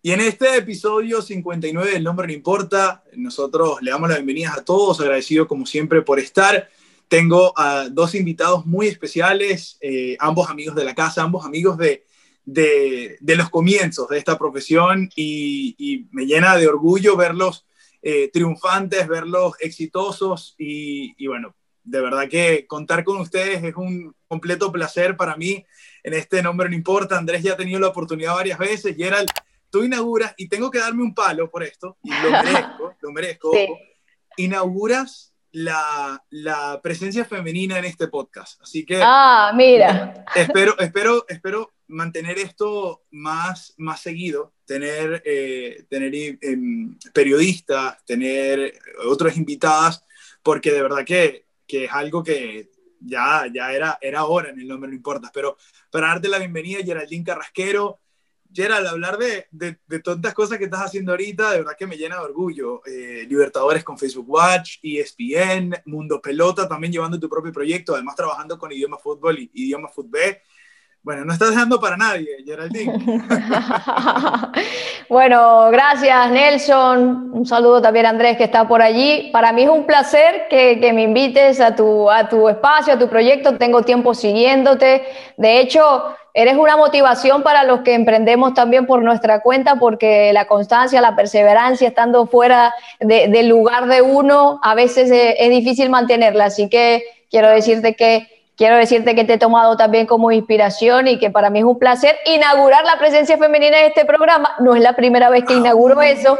Y en este episodio 59 del Nombre No Importa, nosotros le damos la bienvenida a todos, agradecido como siempre por estar. Tengo a dos invitados muy especiales, eh, ambos amigos de la casa, ambos amigos de, de, los comienzos de esta profesión y, me llena de orgullo verlos eh, triunfantes, verlos exitosos y, y bueno, de verdad que contar con ustedes es un completo placer para mí. En este nombre no importa, Andrés ya ha tenido la oportunidad varias veces, Gerald tú inauguras, y tengo que darme un palo por esto, y lo merezco, lo merezco, inauguras la, la, presencia femenina en este podcast. Así que... Ah, mira. Espero, espero, espero mantener esto más, más seguido, tener, eh, tener em, periodistas, tener otras invitadas, porque de verdad que, que es algo que ya, ya era, era hora en el nombre, no importa. Pero para darte la bienvenida, Geraldine Carrasquero, Gerald, hablar de, de, de, tantas cosas que estás haciendo ahorita, de verdad que me llena de orgullo. Eh, Libertadores con Facebook Watch, ESPN, Mundo Pelota, también llevando tu propio proyecto, además trabajando con Idioma Fútbol y Idioma Fútbol. Bueno, no estás dejando para nadie, Geraldine. bueno, gracias Nelson. Un saludo también a Andrés que está por allí. Para mí es un placer que, que, me invites a tu, a tu espacio, a tu proyecto. Tengo tiempo siguiéndote. De hecho, eres una motivación para los que emprendemos también por nuestra cuenta, porque la constancia, la perseverancia, estando fuera del lugar de uno, a veces es, es difícil mantenerla. Así que quiero decirte que quiero decirte que te he tomado también como inspiración y que para mí es un placer inaugurar la presencia femenina en este programa. No es la primera vez que inauguro eso.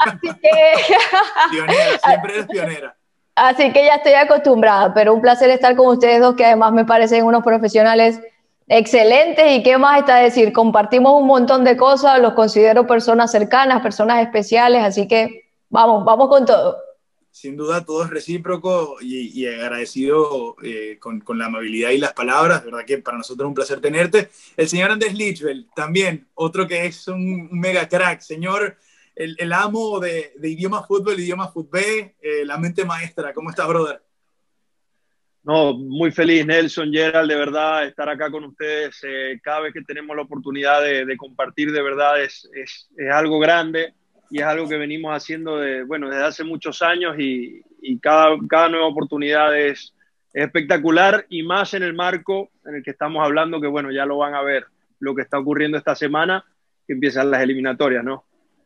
Así que... pionera, siempre eres pionera. Así que ya estoy acostumbrada, pero un placer estar con ustedes dos, que además me parecen unos profesionales excelentes. ¿Y qué más está decir? Compartimos un montón de cosas, los considero personas cercanas, personas especiales, así que vamos, vamos con todo sin duda todo es recíproco y, agradecido eh, con, la amabilidad y las palabras. De verdad que para nosotros es un placer tenerte. El señor Andrés Lichbel, también, otro que es un mega crack. Señor, el, amo de, de, idioma fútbol, idioma fútbol, eh, la mente maestra. ¿Cómo estás, brother? No, muy feliz, Nelson, Gerald, de verdad, estar acá con ustedes. Eh, cada vez que tenemos la oportunidad de, compartir, de verdad, es algo grande y es algo que venimos haciendo de, bueno, desde hace muchos años y, y cada, cada, nueva oportunidad es, espectacular y más en el marco en el que estamos hablando, que bueno, ya lo van a ver lo que está ocurriendo esta semana, que empiezan las eliminatorias, ¿no?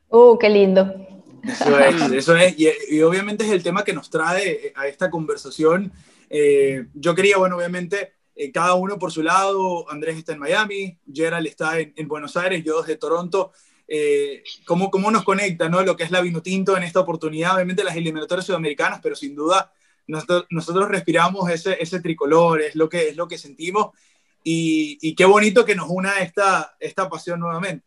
¡Uh, qué lindo! Eso es, eso es, y, y obviamente es el tema que nos trae a esta conversación. Eh, yo quería, bueno, obviamente, eh, cada uno por su lado, Andrés está en Miami, Gerald está en, en Buenos Aires, yo desde Toronto, eh, cómo, cómo, nos conecta ¿no? lo que es la Vinotinto en esta oportunidad, obviamente las eliminatorias sudamericanas, pero sin duda nosotros, nosotros respiramos ese, ese, tricolor, es lo que, es lo que sentimos y, y, qué bonito que nos una esta, esta pasión nuevamente.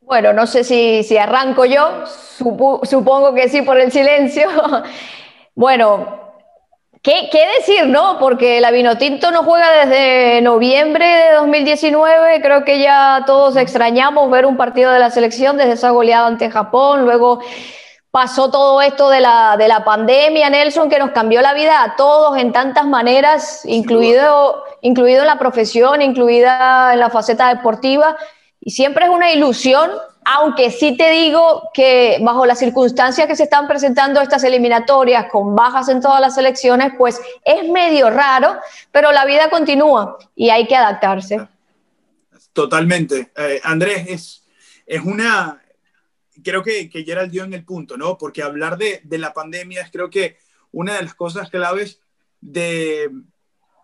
Bueno, no sé si, si arranco yo, supo, supongo que sí por el silencio. bueno, ¿Qué, ¿Qué, decir, no? Porque la Vinotinto no juega desde noviembre de 2019. Creo que ya todos extrañamos ver un partido de la selección desde esa goleada ante Japón. Luego pasó todo esto de la, de la pandemia, Nelson, que nos cambió la vida a todos en tantas maneras, incluido, incluido en la profesión, incluida en la faceta deportiva. Y siempre es una ilusión aunque sí te digo que bajo las circunstancias que se están presentando estas eliminatorias, con bajas en todas las elecciones, pues es medio raro, pero la vida continúa y hay que adaptarse. Totalmente. Eh, Andrés, es, es una, creo que, que Gerald dio en el punto, ¿no? Porque hablar de, de la pandemia es creo que una de las cosas claves de,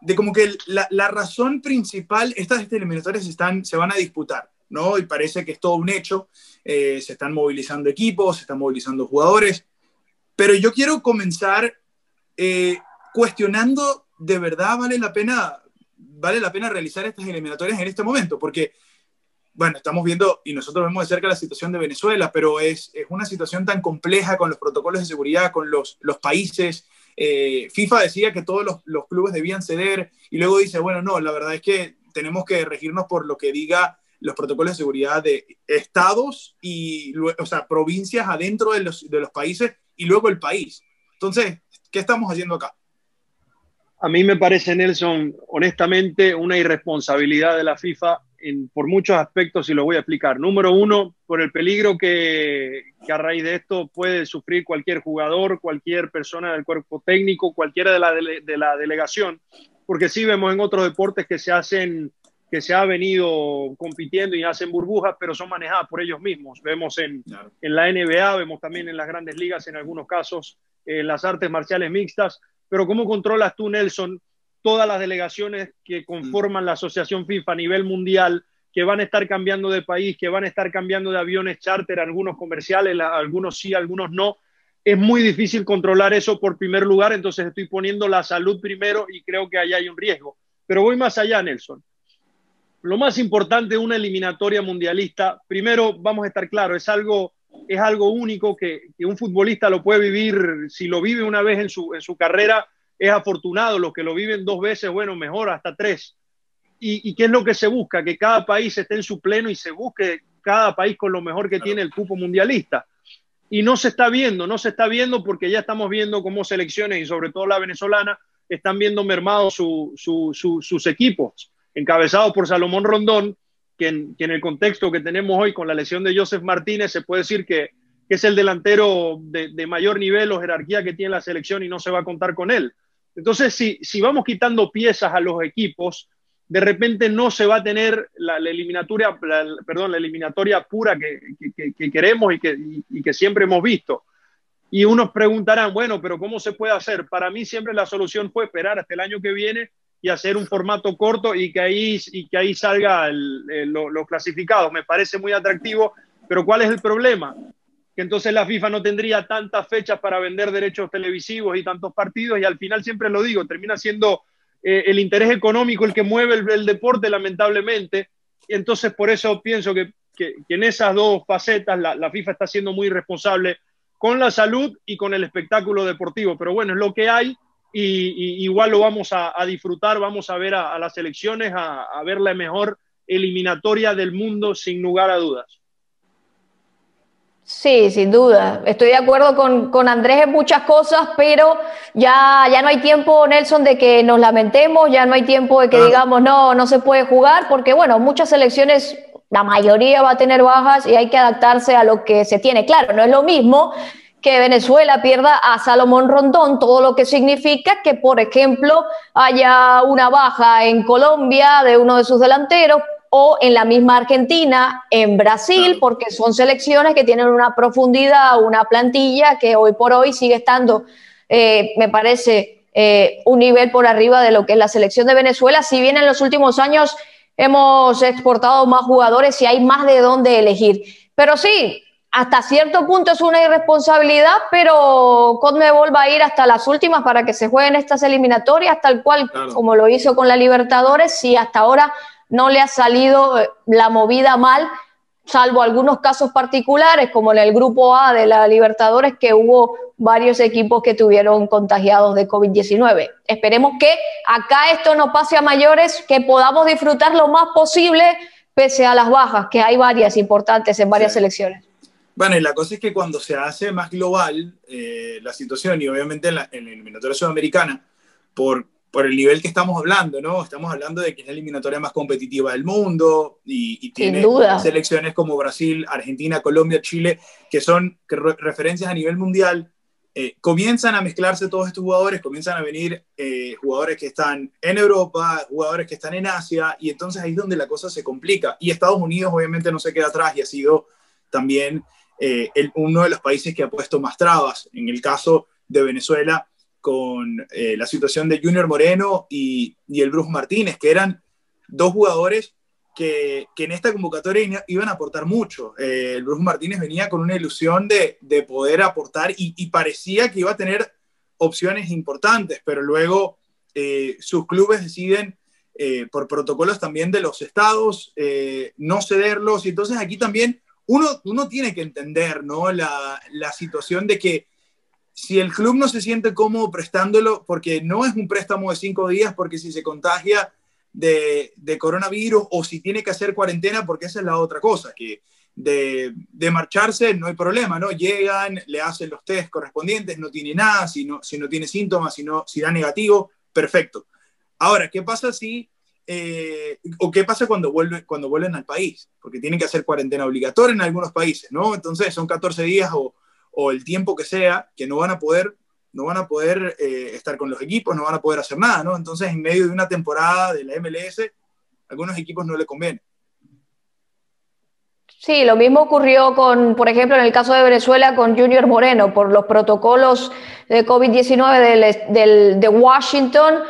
de como que la, la razón principal, estas eliminatorias están, se van a disputar ¿no? Y parece que es todo un hecho. Eh, se están movilizando equipos, se están movilizando jugadores. Pero yo quiero comenzar eh, cuestionando, ¿de verdad vale la pena, vale la pena realizar estas eliminatorias en este momento? Porque, bueno, estamos viendo y nosotros vemos de cerca la situación de Venezuela, pero es, es una situación tan compleja con los protocolos de seguridad, con los, los países. Eh, FIFA decía que todos los, los clubes debían ceder y luego dice, bueno, no, la verdad es que tenemos que regirnos por lo que diga los protocolos de seguridad de estados y, o sea, provincias adentro de los, de los países y luego el país. Entonces, ¿qué estamos haciendo acá? A mí me parece, Nelson, honestamente, una irresponsabilidad de la FIFA por muchos aspectos y lo voy a explicar. Número uno, por el peligro que, a raíz de esto puede sufrir cualquier jugador, cualquier persona del cuerpo técnico, cualquiera de la, de la delegación, porque sí vemos en otros deportes que se hacen que se ha venido compitiendo y hacen burbujas, pero son manejadas por ellos mismos. Vemos en, en la NBA, vemos también en las grandes ligas, en algunos casos, en las artes marciales mixtas. Pero ¿cómo controlas tú, Nelson, todas las delegaciones que conforman la Asociación FIFA a nivel mundial, que van a estar cambiando de país, que van a estar cambiando de aviones charter, algunos comerciales, algunos sí, algunos no. Es muy difícil controlar eso por primer lugar, entonces estoy poniendo la salud primero y creo que ahí hay un riesgo. Pero voy más allá, Nelson. Lo más importante de una eliminatoria mundialista, primero vamos a estar claros, es algo, es algo único que, que, un futbolista lo puede vivir, si lo vive una vez en su, en su carrera, es afortunado, los que lo viven dos veces, bueno, mejor, hasta tres. ¿Y, qué es lo que se busca? Que cada país esté en su pleno y se busque cada país con lo mejor que tiene el cupo mundialista. Y no se está viendo, no se está viendo porque ya estamos viendo cómo selecciones y sobre todo la venezolana están viendo mermados sus equipos, encabezados por Salomón Rondón, que en, el contexto que tenemos hoy con la lesión de Joseph Martínez se puede decir que, es el delantero de, mayor nivel o jerarquía que tiene la selección y no se va a contar con él. Entonces, si, si vamos quitando piezas a los equipos, de repente no se va a tener la, eliminatoria, pura que, que, queremos y que, y, que siempre hemos visto. Y unos preguntarán, bueno, pero ¿cómo se puede hacer? Para mí siempre la solución fue esperar hasta el año que viene y hacer un formato corto y que ahí, y que ahí salga los clasificados. Me parece muy atractivo, pero ¿cuál es el problema? que entonces la FIFA no tendría tantas fechas para vender derechos televisivos y tantos partidos y al final siempre lo digo, termina siendo eh, el interés económico el que mueve el, deporte lamentablemente. Entonces por eso pienso que, en esas dos facetas la, FIFA está siendo muy responsable con la salud y con el espectáculo deportivo. Pero bueno, es lo que hay y, igual lo vamos a, disfrutar, vamos a ver a, las elecciones, a, a ver la mejor eliminatoria del mundo sin lugar a dudas. Sí, sin duda. Estoy de acuerdo con, Andrés en muchas cosas, pero ya, ya no hay tiempo, Nelson, de que nos lamentemos, ya no hay tiempo de que digamos, no, no se puede jugar, porque bueno, muchas selecciones, la mayoría va a tener bajas y hay que adaptarse a lo que se tiene. Claro, no es lo mismo que Venezuela pierda a Salomón Rondón, todo lo que significa que, por ejemplo, haya una baja en Colombia de uno de sus delanteros, o en la misma Argentina, en Brasil, porque son selecciones que tienen una profundidad, una plantilla que hoy por hoy sigue estando, eh, me parece, eh, un nivel por arriba de lo que es la selección de Venezuela. Si bien en los últimos años hemos exportado más jugadores y hay más de dónde elegir. Pero sí, hasta cierto punto es una irresponsabilidad, pero Conmebol va a ir hasta las últimas para que se jueguen estas eliminatorias, tal cual como lo hizo con la Libertadores, si hasta ahora no le ha salido eh, la movida mal, salvo algunos casos particulares, como en el grupo A de la Libertadores, que hubo varios equipos que tuvieron contagiados de COVID-19. Esperemos que acá esto no pase a mayores, que podamos disfrutar lo más posible pese a las bajas, que hay varias importantes en varias selecciones. Bueno, y la cosa es que cuando se hace más global eh, la situación, y obviamente en la, en la eliminatoria sudamericana, por por el nivel que estamos hablando, ¿no? Estamos hablando de que es la eliminatoria más competitiva del mundo y, tiene selecciones como Brasil, Argentina, Colombia, Chile, que son referencias a nivel mundial. Eh, comienzan a mezclarse todos estos jugadores, comienzan a venir eh, jugadores que están en Europa, jugadores que están en Asia, y entonces ahí es donde la cosa se complica. Y Estados Unidos obviamente no se queda atrás y ha sido también eh, uno de los países que ha puesto más trabas. En el caso de Venezuela, con eh, la situación de Junior Moreno y, el Bruce Martínez, que eran dos jugadores que, en esta convocatoria iban a aportar mucho. Eh, el Bruce Martínez venía con una ilusión de, poder aportar y, parecía que iba a tener opciones importantes, pero luego eh, sus clubes deciden, por protocolos también de los estados, no cederlos. Y entonces aquí también uno, uno tiene que entender ¿no? la, la situación de que si el club no se siente cómodo prestándolo, porque no es un préstamo de cinco días, porque si se contagia de, coronavirus o si tiene que hacer cuarentena, porque esa es la otra cosa, que de, marcharse no hay problema, ¿no? Llegan, le hacen los test correspondientes, no tiene nada, si no, si no tiene síntomas, si, si da negativo, perfecto. Ahora, ¿qué pasa si, eh, o qué pasa cuando, cuando vuelven al país? Porque tienen que hacer cuarentena obligatoria en algunos países, ¿no? Entonces son 14 días o, o el tiempo que sea que no van a poder no van a poder eh, estar con los equipos, no van a poder hacer nada, ¿no? Entonces, en medio de una temporada de la MLS, algunos equipos no le conviene. Sí, lo mismo ocurrió con, por ejemplo, en el caso de Venezuela con Junior Moreno, por los protocolos de COVID-19 de Washington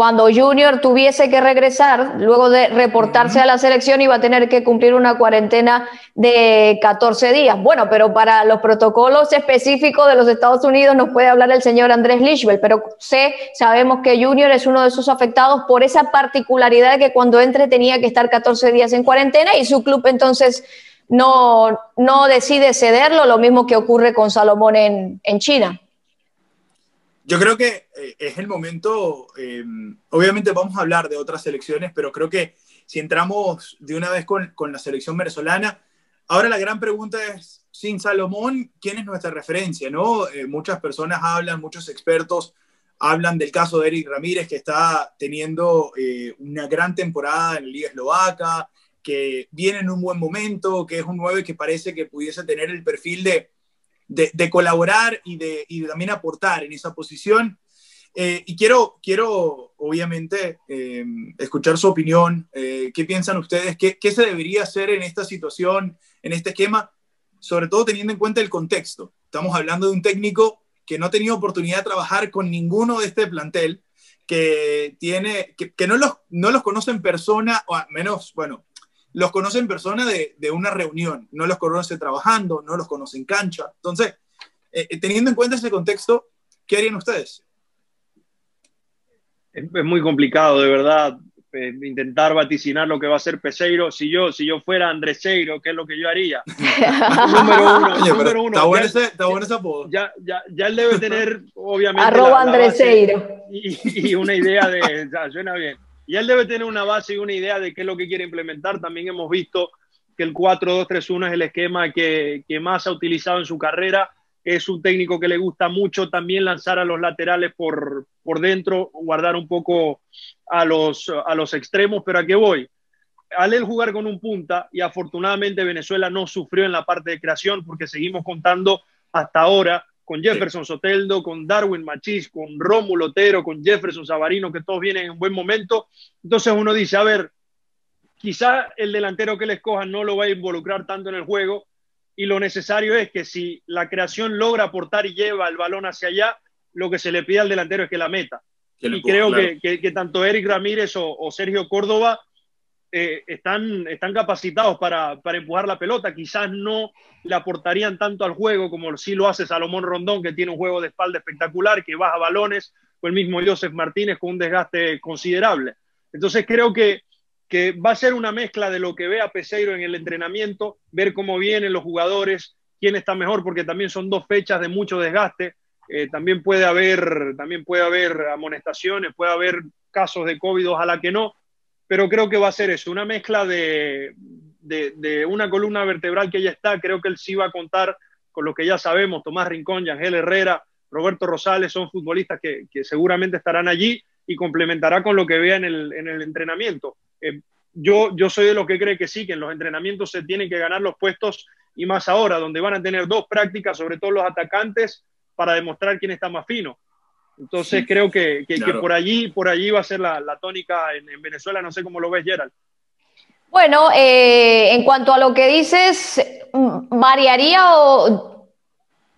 cuando Junior tuviese que regresar, luego de reportarse a la selección, iba a tener que cumplir una cuarentena de 14 días. Bueno, pero para los protocolos específicos de los Estados Unidos nos puede hablar el señor Andrés Lichbel, pero sé, sabemos que Junior es uno de esos afectados por esa particularidad de que cuando entre tenía que estar 14 días en cuarentena y su club entonces no, no decide cederlo, lo mismo que ocurre con Salomón en, en China. Yo creo que eh, es el momento, eh, obviamente vamos a hablar de otras selecciones, pero creo que si entramos de una vez con, con, la selección venezolana, ahora la gran pregunta es, sin Salomón, ¿quién es nuestra referencia? ¿no? Eh, muchas personas hablan, muchos expertos hablan del caso de Eric Ramírez, que está teniendo una gran temporada en la Liga Eslovaca, que viene en un buen momento, que es un 9 que parece que pudiese tener el perfil de de, colaborar y de, y también aportar en esa posición. Eh, y quiero, quiero obviamente, eh, escuchar su opinión. Eh, ¿Qué piensan ustedes? ¿Qué, ¿Qué, se debería hacer en esta situación, en este esquema? Sobre todo teniendo en cuenta el contexto. Estamos hablando de un técnico que no ha tenido oportunidad de trabajar con ninguno de este plantel, que, tiene, que, no, los, no los conoce en persona, o al menos, bueno, los conoce en persona de, de, una reunión, no los conoce trabajando, no los conoce en cancha. Entonces, eh, eh, teniendo en cuenta ese contexto, ¿qué harían ustedes? Es, es muy complicado, de verdad, eh, intentar vaticinar lo que va a ser Peseiro. Si yo, si yo fuera Andreseiro, ¿qué es lo que yo haría? número uno. Oye, número uno. Está, bueno ese, está bueno ese apodo. Ya, ya, ya él debe tener, obviamente. Arroba Andreseiro. Y, y, una idea de. Ya, suena bien y él debe tener una base y una idea de qué es lo que quiere implementar. También hemos visto que el 4-2-3-1 es el esquema que, más ha utilizado en su carrera. Es un técnico que le gusta mucho también lanzar a los laterales por, por dentro, guardar un poco a los, a los extremos, pero ¿a qué voy? Al él jugar con un punta, y afortunadamente Venezuela no sufrió en la parte de creación porque seguimos contando hasta ahora con Jefferson Soteldo, con Darwin Machís, con Rómulo Otero, con Jefferson Savarino, que todos vienen en buen momento. Entonces uno dice, a ver, quizá el delantero que le escojan no lo va a involucrar tanto en el juego y lo necesario es que si la creación logra aportar y lleva el balón hacia allá, lo que se le pide al delantero es que la meta. y creo claro. que, que, que, tanto Eric Ramírez o, o Sergio Córdoba eh, están, están capacitados para, para, empujar la pelota. Quizás no le aportarían tanto al juego como si lo hace Salomón Rondón, que tiene un juego de espalda espectacular, que baja balones, o el mismo Joseph Martínez con un desgaste considerable. Entonces creo que, que va a ser una mezcla de lo que vea Peseiro en el entrenamiento, ver cómo vienen los jugadores, quién está mejor, porque también son dos fechas de mucho desgaste. Eh, también, puede haber, también puede haber amonestaciones, puede haber casos de COVID, ojalá que no, pero creo que va a ser eso, una mezcla de, de, una columna vertebral que ya está, creo que él sí va a contar con lo que ya sabemos, Tomás Rincón, Yangel Herrera, Roberto Rosales, son futbolistas que, que, seguramente estarán allí y complementará con lo que vea en el, en el entrenamiento. Eh, yo, yo soy de los que cree que sí, que en los entrenamientos se tienen que ganar los puestos y más ahora, donde van a tener dos prácticas, sobre todo los atacantes, para demostrar quién está más fino. Entonces sí, creo que, que, claro. que, por allí por allí va a ser la, la tónica en, en, Venezuela. No sé cómo lo ves, Gerald. Bueno, eh, en cuanto a lo que dices, ¿variaría o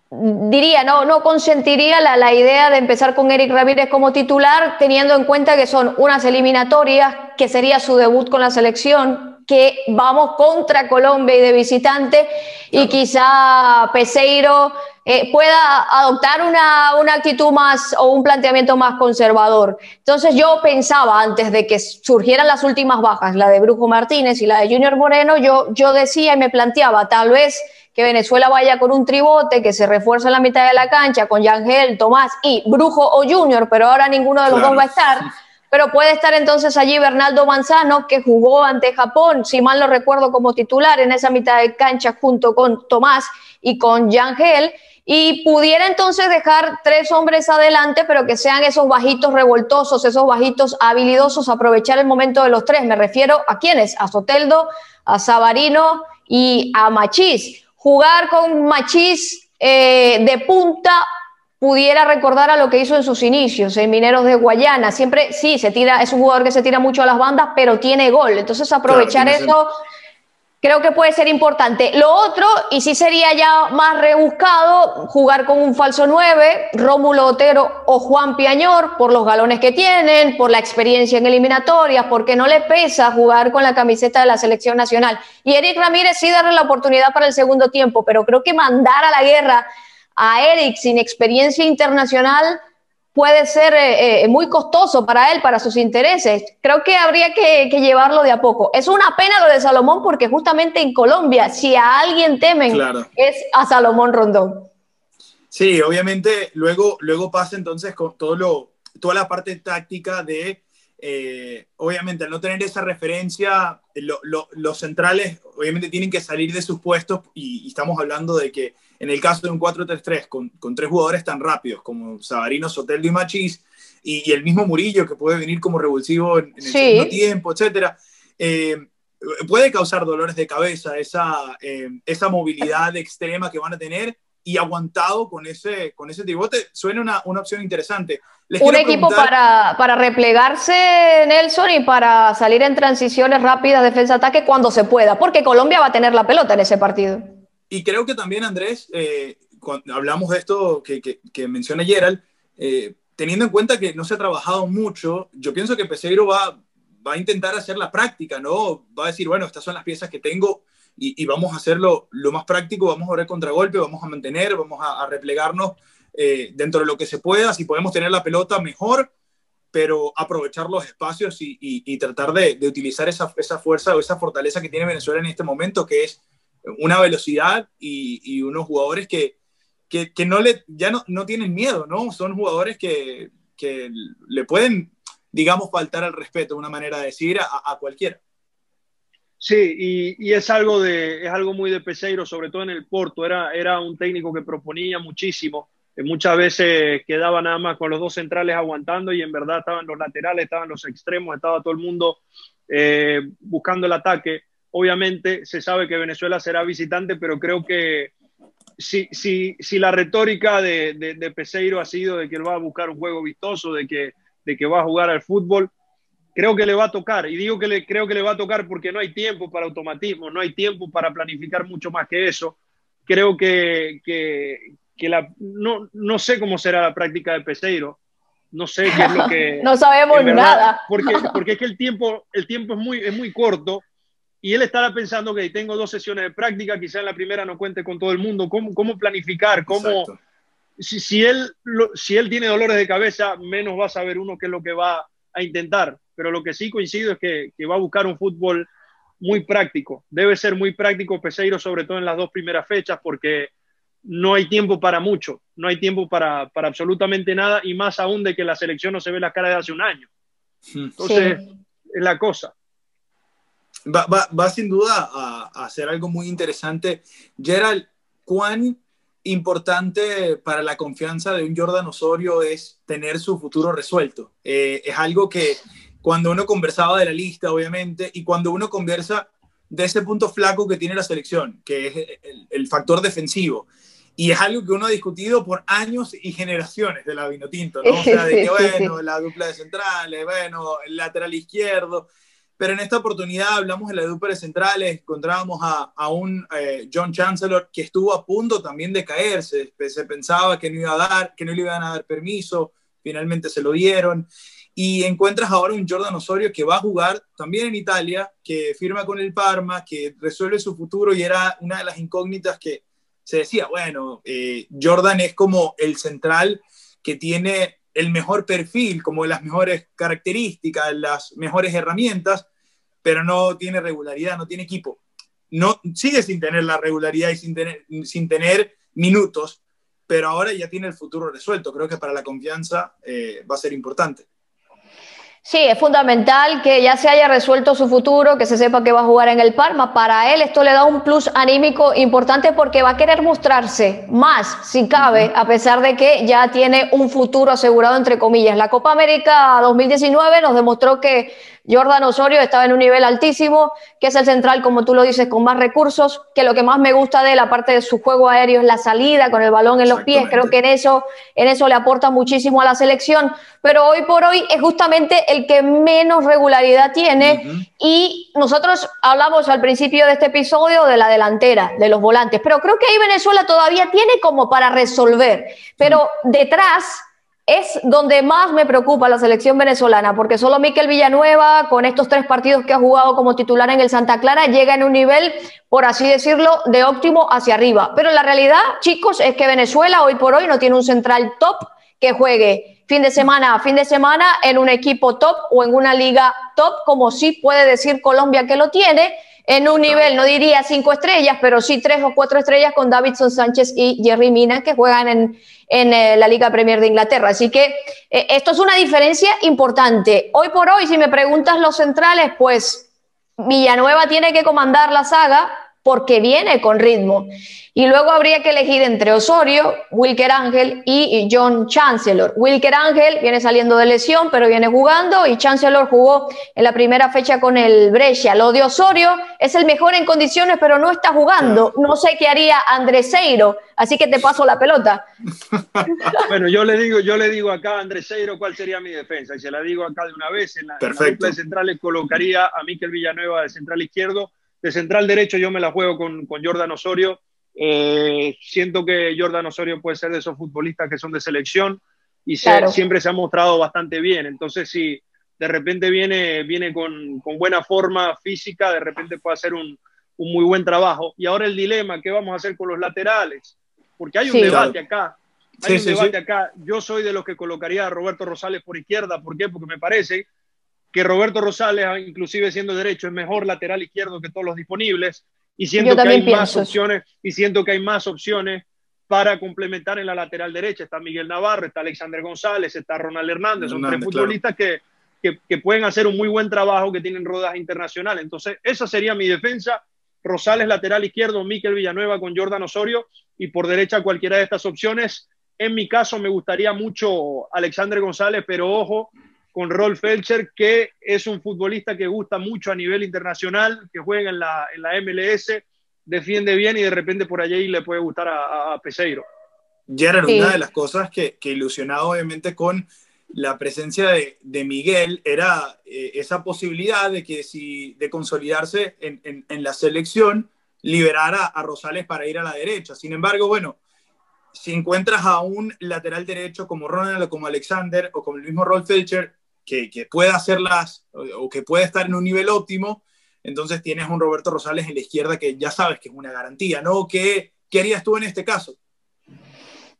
diría, no, no consentiría la, la idea de empezar con Eric Ramírez como titular, teniendo en cuenta que son unas eliminatorias, que sería su debut con la selección, que vamos contra Colombia y de visitante y quizá Peseiro eh, pueda adoptar una, una, actitud más o un planteamiento más conservador. Entonces yo pensaba antes de que surgieran las últimas bajas, la de Brujo Martínez y la de Junior Moreno, yo, yo decía y me planteaba tal vez que Venezuela vaya con un tribote que se refuerza en la mitad de la cancha con Yangel, Tomás y Brujo o Junior, pero ahora ninguno de los claro. dos va a estar pero puede estar entonces allí Bernaldo Manzano, que jugó ante Japón, si mal no recuerdo, como titular en esa mitad de cancha junto con Tomás y con Yangel, y pudiera entonces dejar tres hombres adelante, pero que sean esos bajitos revoltosos, esos bajitos habilidosos, aprovechar el momento de los tres. Me refiero a quiénes, a Soteldo, a Sabarino y a Machís. Jugar con Machís eh, de punta pudiera recordar a lo que hizo en sus inicios, en Mineros de Guayana. Siempre, sí, se tira, es un jugador que se tira mucho a las bandas, pero tiene gol. Entonces, aprovechar eso creo que puede ser importante. Lo otro, y sí sería ya más rebuscado, jugar con un falso 9, Rómulo Otero o Juan Piañor, por los galones que tienen, por la experiencia en eliminatorias, porque no le pesa jugar con la camiseta de la selección nacional. Y Eric Ramírez sí darle la oportunidad para el segundo tiempo, pero creo que mandar a la guerra a Eric sin experiencia internacional puede ser eh, eh, muy costoso para él, para sus intereses. Creo que habría que, llevarlo de a poco. Es una pena lo de Salomón porque justamente en Colombia, si a alguien temen, es a Salomón Rondón. Sí, obviamente luego, luego pasa entonces con todo lo, toda la parte táctica de, eh, obviamente al no tener esa referencia, los centrales obviamente tienen que salir de sus puestos y estamos hablando de que en el caso de un 4-3-3 con, con, tres jugadores tan rápidos como Sabarino, Soteldo y Machís, y, el mismo Murillo que puede venir como revulsivo en, el segundo tiempo, etcétera, eh, puede causar dolores de cabeza esa, eh, esa movilidad extrema que van a tener y aguantado con ese, con ese tibote, suena una, una opción interesante. un equipo para, para, replegarse, Nelson, y para salir en transiciones rápidas, defensa-ataque, cuando se pueda, porque Colombia va a tener la pelota en ese partido. Y creo que también, Andrés, eh, cuando hablamos de esto que, que, menciona Gerald, eh, teniendo en cuenta que no se ha trabajado mucho, yo pienso que Peseiro va, va a intentar hacer la práctica, ¿no? Va a decir, bueno, estas son las piezas que tengo y, vamos a hacerlo lo más práctico, vamos a ver contragolpe, vamos a mantener, vamos a, replegarnos eh, dentro de lo que se pueda, si podemos tener la pelota mejor, pero aprovechar los espacios y, tratar de, de, utilizar esa, esa fuerza o esa fortaleza que tiene Venezuela en este momento, que es una velocidad y, unos jugadores que, que, no le, ya no, no, tienen miedo, ¿no? Son jugadores que, que, le pueden, digamos, faltar al respeto, una manera de decir, a, cualquiera. Sí, y, y, es, algo de, es algo muy de Peseiro, sobre todo en el Porto. Era, era un técnico que proponía muchísimo. muchas veces quedaba nada más con los dos centrales aguantando y en verdad estaban los laterales, estaban los extremos, estaba todo el mundo eh, buscando el ataque. Obviamente se sabe que Venezuela será visitante, pero creo que si, si, si la retórica de, de, Peseiro ha sido de que él va a buscar un juego vistoso, de que, de que va a jugar al fútbol, creo que le va a tocar. Y digo que le, creo que le va a tocar porque no hay tiempo para automatismo, no hay tiempo para planificar mucho más que eso. Creo que, que, que la, no, no sé cómo será la práctica de Peseiro. No sé qué es lo que... no sabemos nada. Porque, porque es que el tiempo, el tiempo es, muy, es muy corto y él estará pensando que tengo dos sesiones de práctica, quizá en la primera no cuente con todo el mundo, ¿cómo, cómo planificar? ¿Cómo, si, si, él, si él tiene dolores de cabeza, menos va a saber uno qué es lo que va a intentar. Pero lo que sí coincido es que, que va a buscar un fútbol muy práctico. Debe ser muy práctico Peseiro, sobre todo en las dos primeras fechas, porque no hay tiempo para mucho, no hay tiempo para, para absolutamente nada, y más aún de que la selección no se ve la cara de hace un año. Entonces, es la cosa va, sin duda a, hacer algo muy interesante. Gerald, ¿cuán importante para la confianza de un Jordan Osorio es tener su futuro resuelto? Eh, es algo que cuando uno conversaba de la lista, obviamente, y cuando uno conversa de ese punto flaco que tiene la selección, que es el, factor defensivo. Y es algo que uno ha discutido por años y generaciones de la Vinotinto, ¿no? O sea, de que, bueno, la dupla de centrales, bueno, el lateral izquierdo. Pero en esta oportunidad hablamos de la dupla de centrales, encontrábamos a, a un eh, John Chancellor que estuvo a punto también de caerse, se pensaba que no iba a dar, que no le iban a dar permiso, finalmente se lo dieron. Y encuentras ahora un Jordan Osorio que va a jugar también en Italia, que firma con el Parma, que resuelve su futuro y era una de las incógnitas que se decía, bueno, eh, Jordan es como el central que tiene el mejor perfil, como las mejores características, las mejores herramientas, pero no tiene regularidad, no tiene equipo. No, sigue sin tener la regularidad y sin tener, sin tener minutos, pero ahora ya tiene el futuro resuelto. Creo que para la confianza eh, va a ser importante. Sí, es fundamental que ya se haya resuelto su futuro, que se sepa que va a jugar en el Parma. Para él esto le da un plus anímico importante porque va a querer mostrarse más, si cabe, a pesar de que ya tiene un futuro asegurado, entre comillas. La Copa América 2019 nos demostró que Jordan Osorio estaba en un nivel altísimo, que es el central, como tú lo dices, con más recursos, que lo que más me gusta de él, aparte de su juego aéreo, es la salida con el balón en los pies. Creo que en eso, en eso le aporta muchísimo a la selección. Pero hoy por hoy es justamente el que menos regularidad tiene. Y nosotros hablamos al principio de este episodio de la delantera, de los volantes. Pero creo que ahí Venezuela todavía tiene como para resolver. Pero detrás es donde más me preocupa la selección venezolana, porque solo Miquel Villanueva, con estos tres partidos que ha jugado como titular en el Santa Clara, llega en un nivel, por así decirlo, de óptimo hacia arriba. Pero la realidad, chicos, es que Venezuela hoy por hoy no tiene un central top que juegue fin de semana a fin de semana en un equipo top o en una liga top, como sí puede decir Colombia que lo tiene en un nivel, no diría cinco estrellas, pero sí tres o cuatro estrellas con Davidson Sánchez y Jerry Mina, que juegan en, en eh, la Liga Premier de Inglaterra. Así que eh, esto es una diferencia importante. Hoy por hoy, si me preguntas los centrales, pues Villanueva tiene que comandar la saga porque viene con ritmo. Y luego habría que elegir entre Osorio, Wilker Ángel y John Chancellor. Wilker Ángel viene saliendo de lesión, pero viene jugando y Chancellor jugó en la primera fecha con el Brescia. Lo de Osorio es el mejor en condiciones, pero no está jugando. No sé qué haría Andreseiro, así que te paso la pelota. bueno, yo le digo, yo le digo acá a Andreseiro cuál sería mi defensa y se la digo acá de una vez. En la, Perfecto. de centrales colocaría a Miquel Villanueva de central izquierdo. De central derecho yo me la juego con, con Jordan Osorio eh, siento que Jordan Osorio puede ser de esos futbolistas que son de selección y siempre se ha mostrado bastante bien. Entonces, si de repente viene, viene con, con buena forma física, de repente puede hacer un, un, muy buen trabajo. Y ahora el dilema, ¿qué vamos a hacer con los laterales? Porque hay un debate acá. Hay un debate acá. Yo soy de los que colocaría a Roberto Rosales por izquierda. ¿Por qué? Porque me parece que Roberto Rosales, inclusive siendo derecho, es mejor lateral izquierdo que todos los disponibles y siento que hay más opciones y siento que hay más opciones para complementar en la lateral derecha. Está Miguel Navarro, está Alexander González, está Ronald Hernández, son tres futbolistas que, que, que, pueden hacer un muy buen trabajo, que tienen rodaje internacional. Entonces, esa sería mi defensa. Rosales lateral izquierdo, Miquel Villanueva con Jordan Osorio y por derecha cualquiera de estas opciones. En mi caso me gustaría mucho Alexander González, pero ojo, con Rolf Felcher, que es un futbolista que gusta mucho a nivel internacional, que juega en la, en la MLS, defiende bien y de repente por allí le puede gustar a, a Peseiro. Gerard, sí. una de las cosas que, que ilusionado obviamente con la presencia de, de Miguel era eh, esa posibilidad de que si de consolidarse en, en, en, la selección liberara a Rosales para ir a la derecha. Sin embargo, bueno, si encuentras a un lateral derecho como Ronald o como Alexander o como el mismo Rolf Felcher que, pueda hacerlas o que pueda estar en un nivel óptimo, entonces tienes un Roberto Rosales en la izquierda que ya sabes que es una garantía, ¿no? ¿Qué, qué harías tú en este caso?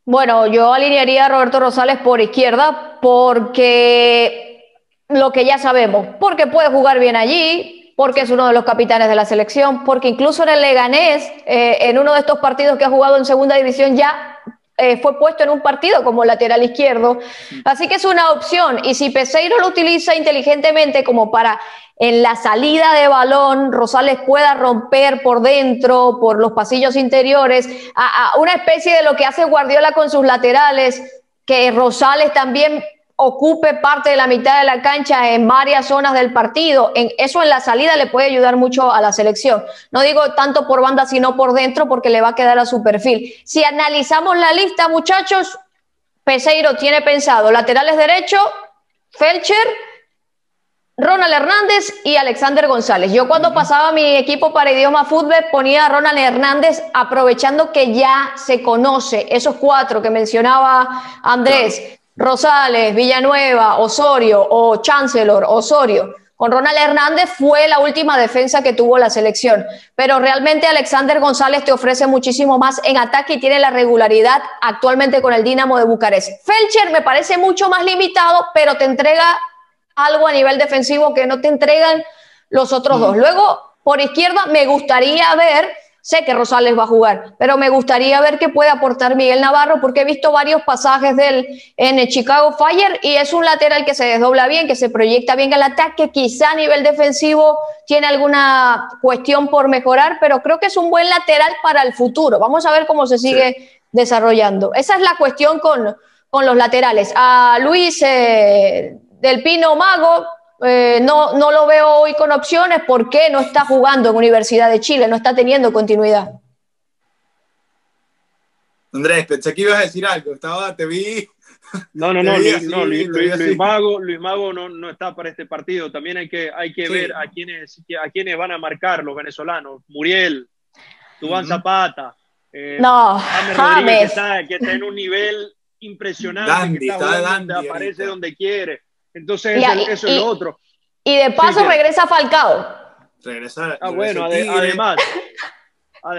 Bueno, yo alinearía a Roberto Rosales por izquierda porque lo que ya sabemos, porque puede jugar bien allí, porque es uno de los capitanes de la selección, porque incluso en el Leganés, eh, en uno de estos partidos que ha jugado en segunda división, ya eh, fue puesto en un partido como lateral izquierdo. Así que es una opción. Y si Peseiro lo utiliza inteligentemente como para en la salida de balón Rosales pueda romper por dentro, por los pasillos interiores, a, a una especie de lo que hace Guardiola con sus laterales, que Rosales también ocupe parte de la mitad de la cancha en varias zonas del partido. En, eso en la salida le puede ayudar mucho a la selección. No digo tanto por banda, sino por dentro, porque le va a quedar a su perfil. Si analizamos la lista, muchachos, Peseiro tiene pensado laterales derecho, Felcher, Ronald Hernández y Alexander González. Yo cuando pasaba mi equipo para idioma fútbol ponía a Ronald Hernández aprovechando que ya se conoce esos cuatro que mencionaba Andrés. Claro. Rosales, Villanueva, Osorio o Chancellor, Osorio. Con Ronald Hernández fue la última defensa que tuvo la selección, pero realmente Alexander González te ofrece muchísimo más en ataque y tiene la regularidad actualmente con el Dinamo de Bucarest. Felcher me parece mucho más limitado, pero te entrega algo a nivel defensivo que no te entregan los otros dos. Luego, por izquierda, me gustaría ver Sé que Rosales va a jugar, pero me gustaría ver qué puede aportar Miguel Navarro, porque he visto varios pasajes de él en el Chicago Fire y es un lateral que se desdobla bien, que se proyecta bien al ataque, quizá a nivel defensivo tiene alguna cuestión por mejorar, pero creo que es un buen lateral para el futuro. Vamos a ver cómo se sigue desarrollando. Esa es la cuestión con, con los laterales. A Luis eh, del Pino Mago, eh, no, no lo veo hoy con opciones. ¿Por qué no está jugando en Universidad de Chile? No está teniendo continuidad. Andrés, pensé que ibas a decir algo. Estaba, te vi. No, no, no, Luis, Luis, Mago, Luis Mago no, no, está para este partido. También hay que, hay que ver a quiénes, a quiénes van a marcar los venezolanos. Muriel, Tubán Zapata. Eh, no, James. Que está, que está en un nivel impresionante. que está, aparece donde quiere. Entonces, eso es lo otro. Y de paso regresa Falcao. Regresa. Ah, bueno, además.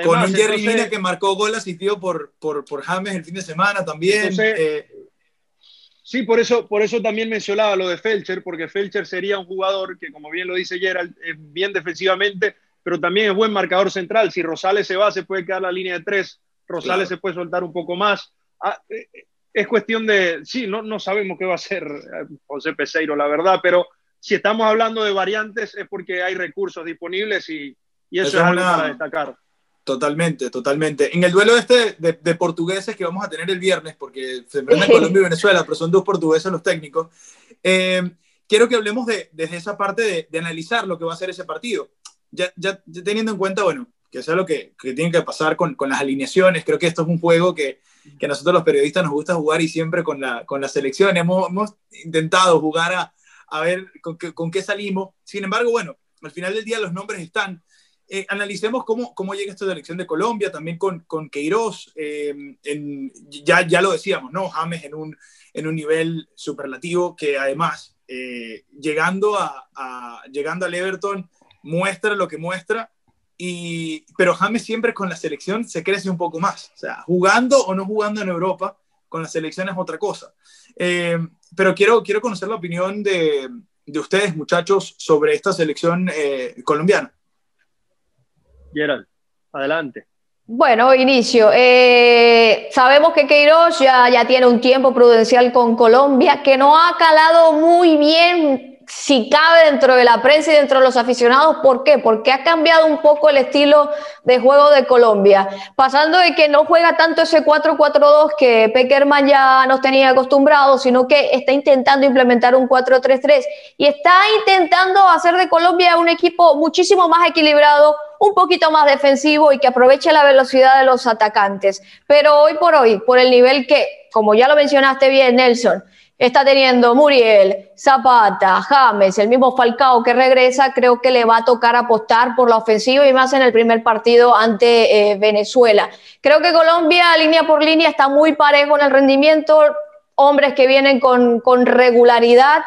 con un Jerry Mina que marcó gol asistido por, por, por, James el fin de semana también. Eh, sí, por eso, por eso también mencionaba lo de Felcher, porque Felcher sería un jugador que, como bien lo dice Gerald, es bien defensivamente, pero también es buen marcador central. Si Rosales se va, se puede quedar la línea de tres. Rosales se puede soltar un poco más. Es cuestión de, sí, no, no sabemos qué va a hacer eh, José Peseiro, la verdad, pero si estamos hablando de variantes es porque hay recursos disponibles y, y eso, es algo para destacar. Totalmente, totalmente. En el duelo este de, portugueses que vamos a tener el viernes, porque se enfrentan Colombia y Venezuela, pero son dos portugueses los técnicos, eh, quiero que hablemos de, desde esa parte de, analizar lo que va a ser ese partido. Ya, ya, teniendo en cuenta, bueno, que sea lo que, que tiene que pasar con, con, las alineaciones, creo que esto es un juego que, que a nosotros los periodistas nos gusta jugar y siempre con la, con la selección. Hemos, hemos intentado jugar a, a ver con, con, qué salimos. Sin embargo, bueno, al final del día los nombres están. Eh, analicemos cómo, cómo llega esta selección de Colombia, también con, con Queiroz, eh, en, ya, ya lo decíamos, ¿no? James en un, en un nivel superlativo que además, eh, llegando, a, a, llegando al Everton, muestra lo que muestra y, pero James siempre con la selección se crece un poco más. O sea, jugando o no jugando en Europa, con la selección es otra cosa. Eh, pero quiero, quiero conocer la opinión de, de ustedes, muchachos, sobre esta selección eh, colombiana. Gerald, adelante. Bueno, inicio. Eh, sabemos que Queiroz ya, ya tiene un tiempo prudencial con Colombia, que no ha calado muy bien si cabe dentro de la prensa y dentro de los aficionados. ¿Por qué? Porque ha cambiado un poco el estilo de juego de Colombia, pasando de que no juega tanto ese 4-4-2 que Peckerman ya nos tenía acostumbrados, sino que está intentando implementar un 4-3-3 y está intentando hacer de Colombia un equipo muchísimo más equilibrado, un poquito más defensivo y que aproveche la velocidad de los atacantes. Pero hoy por hoy, por el nivel que, como ya lo mencionaste bien, Nelson, está teniendo Muriel, Zapata, James, el mismo Falcao que regresa, creo que le va a tocar apostar por la ofensiva y más en el primer partido ante eh, Venezuela. Creo que Colombia, línea por línea, está muy parejo en el rendimiento, hombres que vienen con, con regularidad,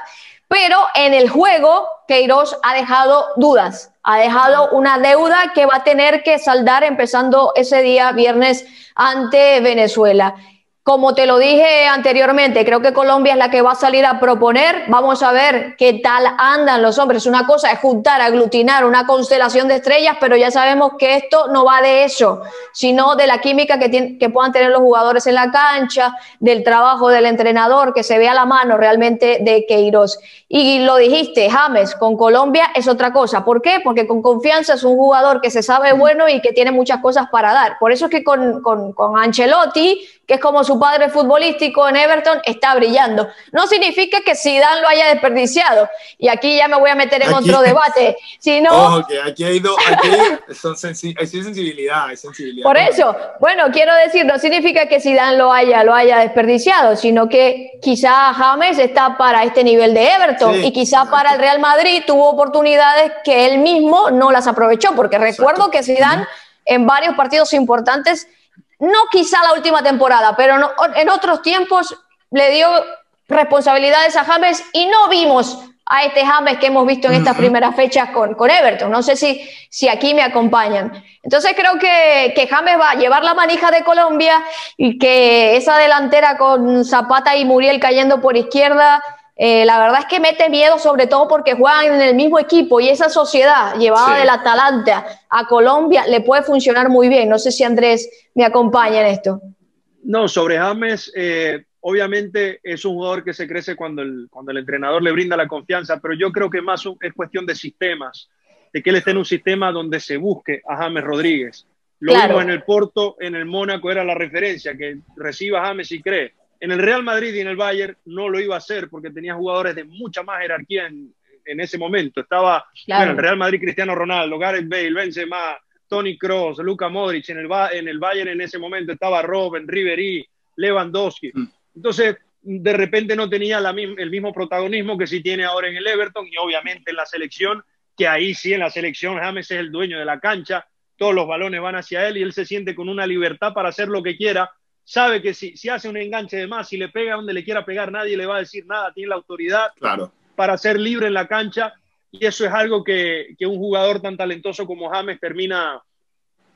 pero en el juego Queiroz ha dejado dudas, ha dejado una deuda que va a tener que saldar empezando ese día viernes ante Venezuela. Como te lo dije anteriormente, creo que Colombia es la que va a salir a proponer. Vamos a ver qué tal andan los hombres. Una cosa es juntar, aglutinar una constelación de estrellas, pero ya sabemos que esto no va de eso, sino de la química que, que puedan tener los jugadores en la cancha, del trabajo del entrenador, que se vea la mano realmente de Queiroz. Y lo dijiste, James, con Colombia es otra cosa. ¿Por qué? Porque con confianza es un jugador que se sabe bueno y que tiene muchas cosas para dar. Por eso es que con, con, con Ancelotti que es como su padre futbolístico en Everton, está brillando. No significa que Zidane lo haya desperdiciado. Y aquí ya me voy a meter en otro debate. Sino, Ojo, que aquí hay, sensibilidad, hay sensibilidad. Por eso, bueno, quiero decir, no significa que Zidane lo haya, lo haya desperdiciado, sino que quizá James está para este nivel de Everton y quizá para el Real Madrid tuvo oportunidades que él mismo no las aprovechó, porque recuerdo que Zidane en varios partidos importantes no quizá la última temporada, pero en otros tiempos le dio responsabilidades a James y no vimos a este James que hemos visto en estas primeras fechas con, con, Everton. No sé si, si aquí me acompañan. Entonces creo que, que, James va a llevar la manija de Colombia y que esa delantera con Zapata y Muriel cayendo por izquierda Eh, la verdad es que mete miedo, sobre todo porque juegan en el mismo equipo y esa sociedad llevada del Atalanta a Colombia le puede funcionar muy bien. No sé si Andrés me acompaña en esto. No, sobre James, eh, obviamente es un jugador que se crece cuando el, cuando el entrenador le brinda la confianza, pero yo creo que más es cuestión de sistemas, de que él esté en un sistema donde se busque a James Rodríguez. Lo mismo en el Porto, en el Mónaco era la referencia, que reciba a James y cree en el Real Madrid y en el Bayern no lo iba a hacer porque tenía jugadores de mucha más jerarquía en, ese momento. Estaba en el Real Madrid Cristiano Ronaldo, Gareth Bale, Benzema, Tony Kroos, Luka Modric. En el, en el Bayern en ese momento estaba Robben, Ribery, Lewandowski. Mm. Entonces, de repente no tenía el mismo protagonismo que sí tiene ahora en el Everton y obviamente en la selección, que ahí sí en la selección James es el dueño de la cancha, todos los balones van hacia él y él se siente con una libertad para hacer lo que quiera sabe que si, si hace un enganche de más, si le pega donde le quiera pegar, nadie le va a decir nada, tiene la autoridad para ser libre en la cancha. Y eso es algo que, un jugador tan talentoso como James termina,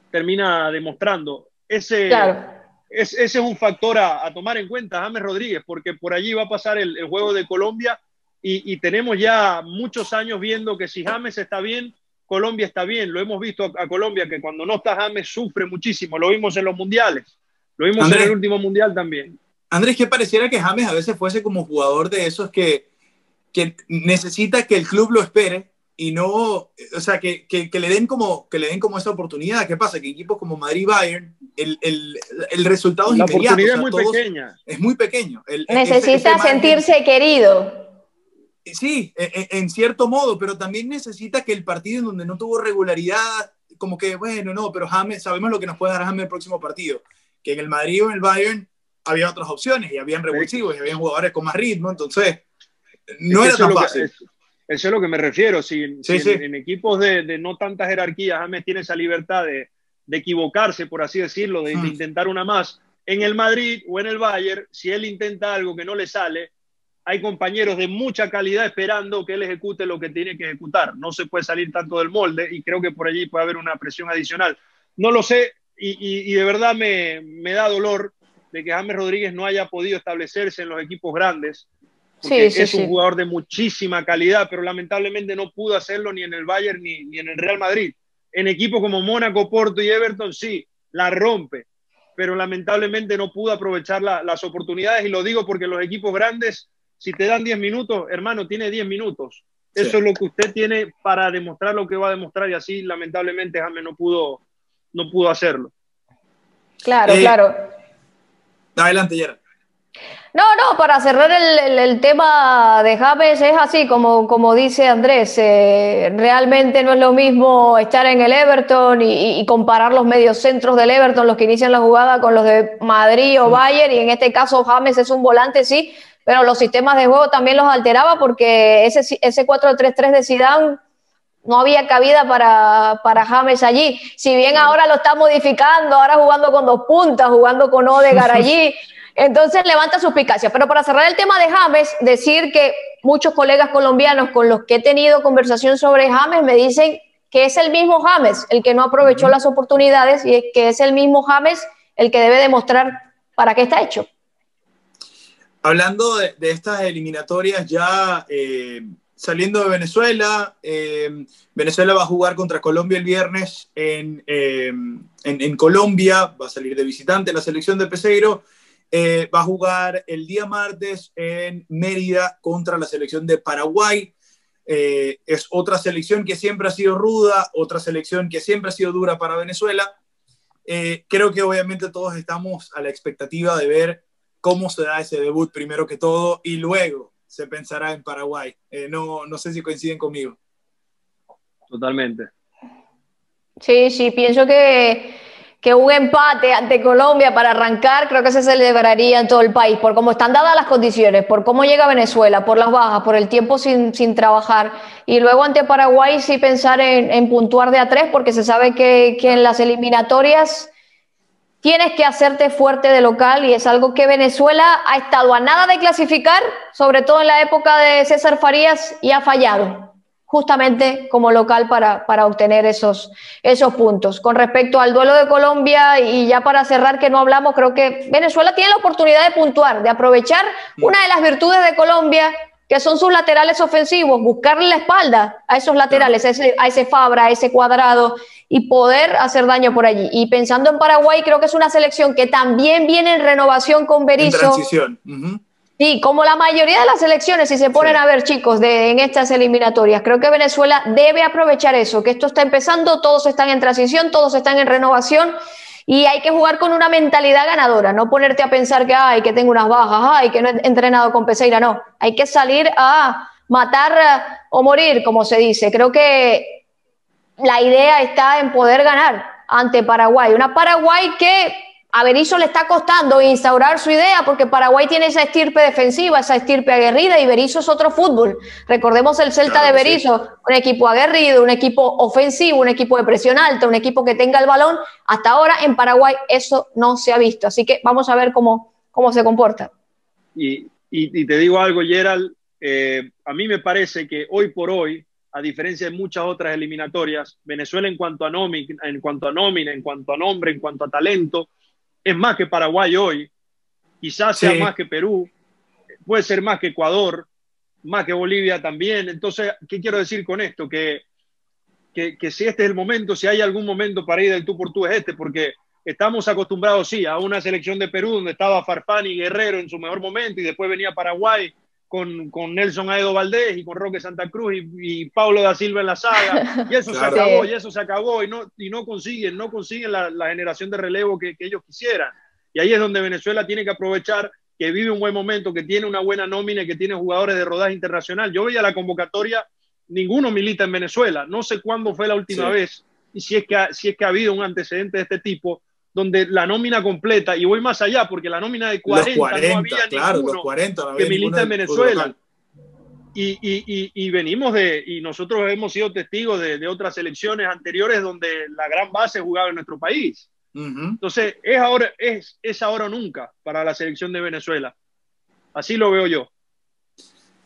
termina demostrando. Ese, es, ese es un factor a, tomar en cuenta, James Rodríguez, porque por allí va a pasar el, juego de Colombia y, tenemos ya muchos años viendo que si James está bien, Colombia está bien. Lo hemos visto a, a Colombia que cuando no está James sufre muchísimo, lo vimos en los mundiales lo vimos en el último mundial también. Andrés, ¿qué pareciera que James a veces fuese como jugador de esos que, que necesita que el club lo espere y no, o sea, que, que, le den como, que le den como esa oportunidad. ¿Qué pasa? Que equipos como Madrid Bayern, el, el, el resultado es La oportunidad es muy pequeña. Es muy pequeño. necesita sentirse querido. Sí, e, e, en, cierto modo, pero también necesita que el partido en donde no tuvo regularidad, como que, bueno, no, pero James, sabemos lo que nos puede dar James el próximo partido que en el Madrid o en el Bayern había otras opciones y habían revulsivos y habían jugadores con más ritmo, entonces no era tan fácil. eso es lo que me refiero, si, En, equipos de, no tanta jerarquía James tiene esa libertad de, equivocarse, por así decirlo, de, mm. intentar una más. En el Madrid o en el Bayern, si él intenta algo que no le sale, hay compañeros de mucha calidad esperando que él ejecute lo que tiene que ejecutar. No se puede salir tanto del molde y creo que por allí puede haber una presión adicional. No lo sé, y, de verdad me, da dolor de que James Rodríguez no haya podido establecerse en los equipos grandes. Porque es un jugador de muchísima calidad, pero lamentablemente no pudo hacerlo ni en el Bayern ni, ni en el Real Madrid. En equipos como Mónaco, Porto y Everton, sí, la rompe, pero lamentablemente no pudo aprovechar las oportunidades. Y lo digo porque los equipos grandes, si te dan 10 minutos, hermano, tiene 10 minutos. Eso es lo que usted tiene para demostrar lo que va a demostrar y así lamentablemente James no pudo, no pudo hacerlo. Claro, eh, claro. Adelante, Gerard. No, no, para cerrar el, tema de James es así, como, como dice Andrés, eh, realmente no es lo mismo estar en el Everton y, comparar los mediocentros del Everton, los que inician la jugada, con los de Madrid o Bayern, y en este caso James es un volante, sí, pero los sistemas de juego también los alteraba porque ese, ese 4-3-3 de Zidane no había cabida para, para, James allí. Si bien ahora lo está modificando, ahora jugando con dos puntas, jugando con Odegar allí, entonces levanta suspicacia. Pero para cerrar el tema de James, decir que muchos colegas colombianos con los que he tenido conversación sobre James me dicen que es el mismo James el que no aprovechó las oportunidades y que es el mismo James el que debe demostrar para qué está hecho. Hablando de, estas eliminatorias ya... Eh, saliendo de Venezuela. Eh, Venezuela va a jugar contra Colombia el viernes en, eh, en, Colombia, va a salir de visitante la selección de Peseiro. Eh, va a jugar el día martes en Mérida contra la selección de Paraguay. es otra selección que siempre ha sido ruda, otra selección que siempre ha sido dura para Venezuela. creo que obviamente todos estamos a la expectativa de ver cómo se da ese debut primero que todo y luego se pensará en Paraguay. Eh, no, no sé si coinciden conmigo. Totalmente. Sí, sí, pienso que, que un empate ante Colombia para arrancar creo que se celebraría en todo el país, por cómo están dadas las condiciones, por cómo llega Venezuela, por las bajas, por el tiempo sin, sin trabajar. Y luego ante Paraguay sí pensar en, en puntuar de a tres, porque se sabe que, que en las eliminatorias tienes que hacerte fuerte de local y es algo que Venezuela ha estado a nada de clasificar, sobre todo en la época de César Farías, y ha fallado justamente como local para, para obtener esos, esos puntos. Con respecto al duelo de Colombia, y ya para cerrar que no hablamos, creo que Venezuela tiene la oportunidad de puntuar, de aprovechar una de las virtudes de Colombia, que son sus laterales ofensivos, buscarle la espalda a esos laterales, a ese, a ese Fabra, a ese cuadrado y poder hacer daño por allí. Y pensando en Paraguay, creo que es una selección que también viene en renovación con Berizzo. En transición. Sí, como la mayoría de las selecciones, si se ponen a ver, chicos, de, en estas eliminatorias, creo que Venezuela debe aprovechar eso, que esto está empezando, todos están en transición, todos están en renovación y hay que jugar con una mentalidad ganadora, no ponerte a pensar que, ay, que tengo unas bajas, ay, que no he entrenado con Peseira, no, hay que salir a matar eh, o morir, como se dice. Creo que la idea está en poder ganar ante Paraguay, una Paraguay que a Berizzo le está costando instaurar su idea porque Paraguay tiene esa estirpe defensiva, esa estirpe aguerrida y Berizzo es otro fútbol. Recordemos el Celta de Berizzo, un equipo aguerrido, un equipo ofensivo, un equipo de presión alta, un equipo que tenga el balón. Hasta ahora en Paraguay eso no se ha visto, así que vamos a ver cómo, cómo se comporta. Y, te digo algo, Gerald, eh, a mí me parece que hoy por hoy, a diferencia de muchas otras eliminatorias, Venezuela en cuanto a nómina, en cuanto a nómina, en cuanto a nombre, en cuanto a talento, es más que Paraguay hoy, quizás sea más que Perú, puede ser más que Ecuador, más que Bolivia también. Entonces, ¿qué quiero decir con esto? Que, que, si este es el momento, si hay algún momento para ir del tú por tú es este, porque estamos acostumbrados, sí, a una selección de Perú donde estaba Farfán y Guerrero en su mejor momento y después venía Paraguay con, con Nelson Aedo Valdés y con Roque Santa Cruz y, Pablo da Silva en la saga. Y eso se acabó, y eso se acabó, y no, y no consiguen, no consiguen la, generación de relevo que, ellos quisieran. Y ahí es donde Venezuela tiene que aprovechar que vive un buen momento, que tiene una buena nómina, que tiene jugadores de rodaje internacional. Yo veía la convocatoria, ninguno milita en Venezuela. No sé cuándo fue la última vez y si es, que si es que ha habido un antecedente de este tipo donde la nómina completa, y voy más allá, porque la nómina de 40, no había claro, los 40 que milita en Venezuela. Y, y, y, venimos de, y nosotros hemos sido testigos de, de, otras elecciones anteriores donde la gran base jugaba en nuestro país. Entonces, es ahora, es, es ahora o nunca para la selección de Venezuela. Así lo veo yo.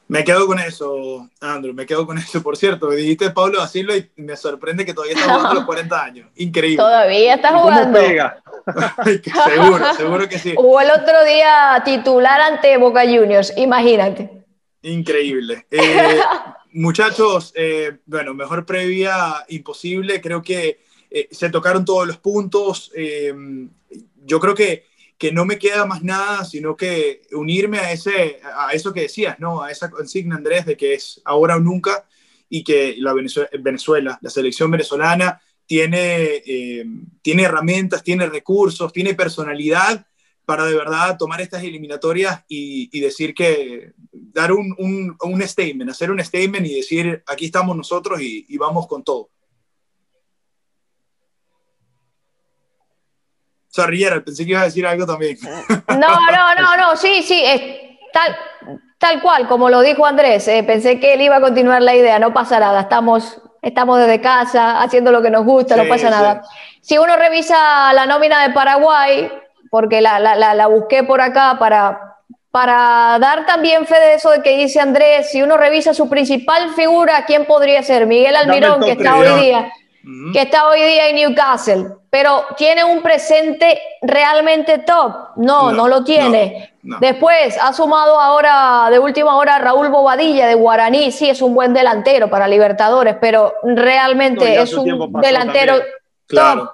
Me quedo con eso, Andrew, me quedo con eso. Por cierto, me dijiste Pablo Silva y me sorprende que todavía está jugando a los 40 años. Increíble. Todavía está jugando. seguro, seguro que sí. Hubo el otro día titular ante Boca Juniors, imagínate. Increíble. Eh, muchachos, eh, bueno, mejor previa imposible. Creo que eh, se tocaron todos los puntos. yo creo que que no me queda más nada sino que unirme a, ese, a eso que decías, ¿no? A esa consigna, Andrés, de que es ahora o nunca y que la Venezuela, la selección venezolana tiene, eh, tiene herramientas, tiene recursos, tiene personalidad para de verdad tomar estas eliminatorias y, decir que, dar un, un, statement, hacer un statement y decir, aquí estamos nosotros y vamos con todo. Sorry, pensé que iba a decir algo también. No, no, no, no, sí, sí, es tal, tal cual, como lo dijo Andrés, eh, pensé que él iba a continuar la idea, no pasa nada, estamos, estamos desde casa haciendo lo que nos gusta, no pasa nada. Si uno revisa la nómina de Paraguay, porque la, la, la, busqué por acá para, para dar también fe de eso de que dice Andrés, si uno revisa su principal figura, ¿quién podría ser? Miguel Almirón, que está hoy día que está hoy día en Newcastle, pero ¿tiene un presente realmente top? No, no, lo tiene. Después ha sumado ahora de última hora Raúl Bobadilla de Guaraní, sí es un buen delantero para Libertadores, pero realmente es un delantero top.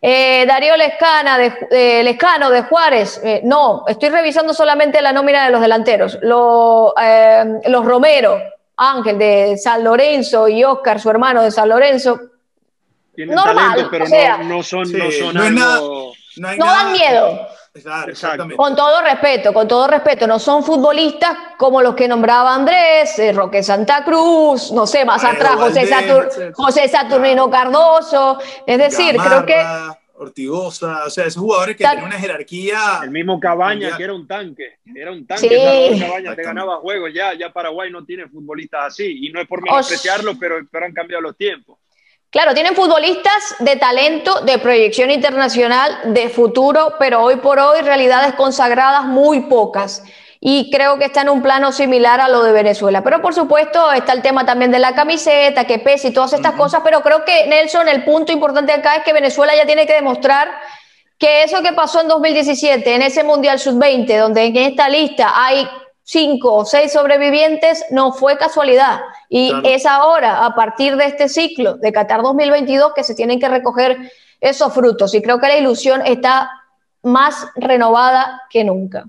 Eh, Darío Lescana de, Lescano de Juárez, eh, no, estoy revisando solamente la nómina de los delanteros. Eh, los Romero, Ángel de San Lorenzo y Oscar, su hermano de San Lorenzo, tienen talento, pero no, son, no son algo... no, dan miedo. Exactamente. Con todo respeto, con todo respeto, no son futbolistas como los que nombraba Andrés, eh, Roque Santa Cruz, no sé, más atrás, José, Saturnino Cardoso. Es decir, creo que. Ortigosa, o sea, esos jugadores que tienen una jerarquía. El mismo Cabaña, que era un tanque, era un tanque. Sí. Cabaña te ganaba juegos, ya, ya Paraguay no tiene futbolistas así, y no es por menospreciarlo, pero, pero han cambiado los tiempos. Claro, tienen futbolistas de talento, de proyección internacional, de futuro, pero hoy por hoy realidades consagradas muy pocas. Y creo que está en un plano similar a lo de Venezuela. Pero por supuesto está el tema también de la camiseta, que pesa y todas estas cosas. Pero creo que, Nelson, el punto importante acá es que Venezuela ya tiene que demostrar que eso que pasó en 2017, en ese Mundial Sub-20, donde en esta lista hay cinco o seis sobrevivientes no fue casualidad. Y es ahora, a partir de este ciclo de Qatar 2022, que se tienen que recoger esos frutos. Y creo que la ilusión está más renovada que nunca.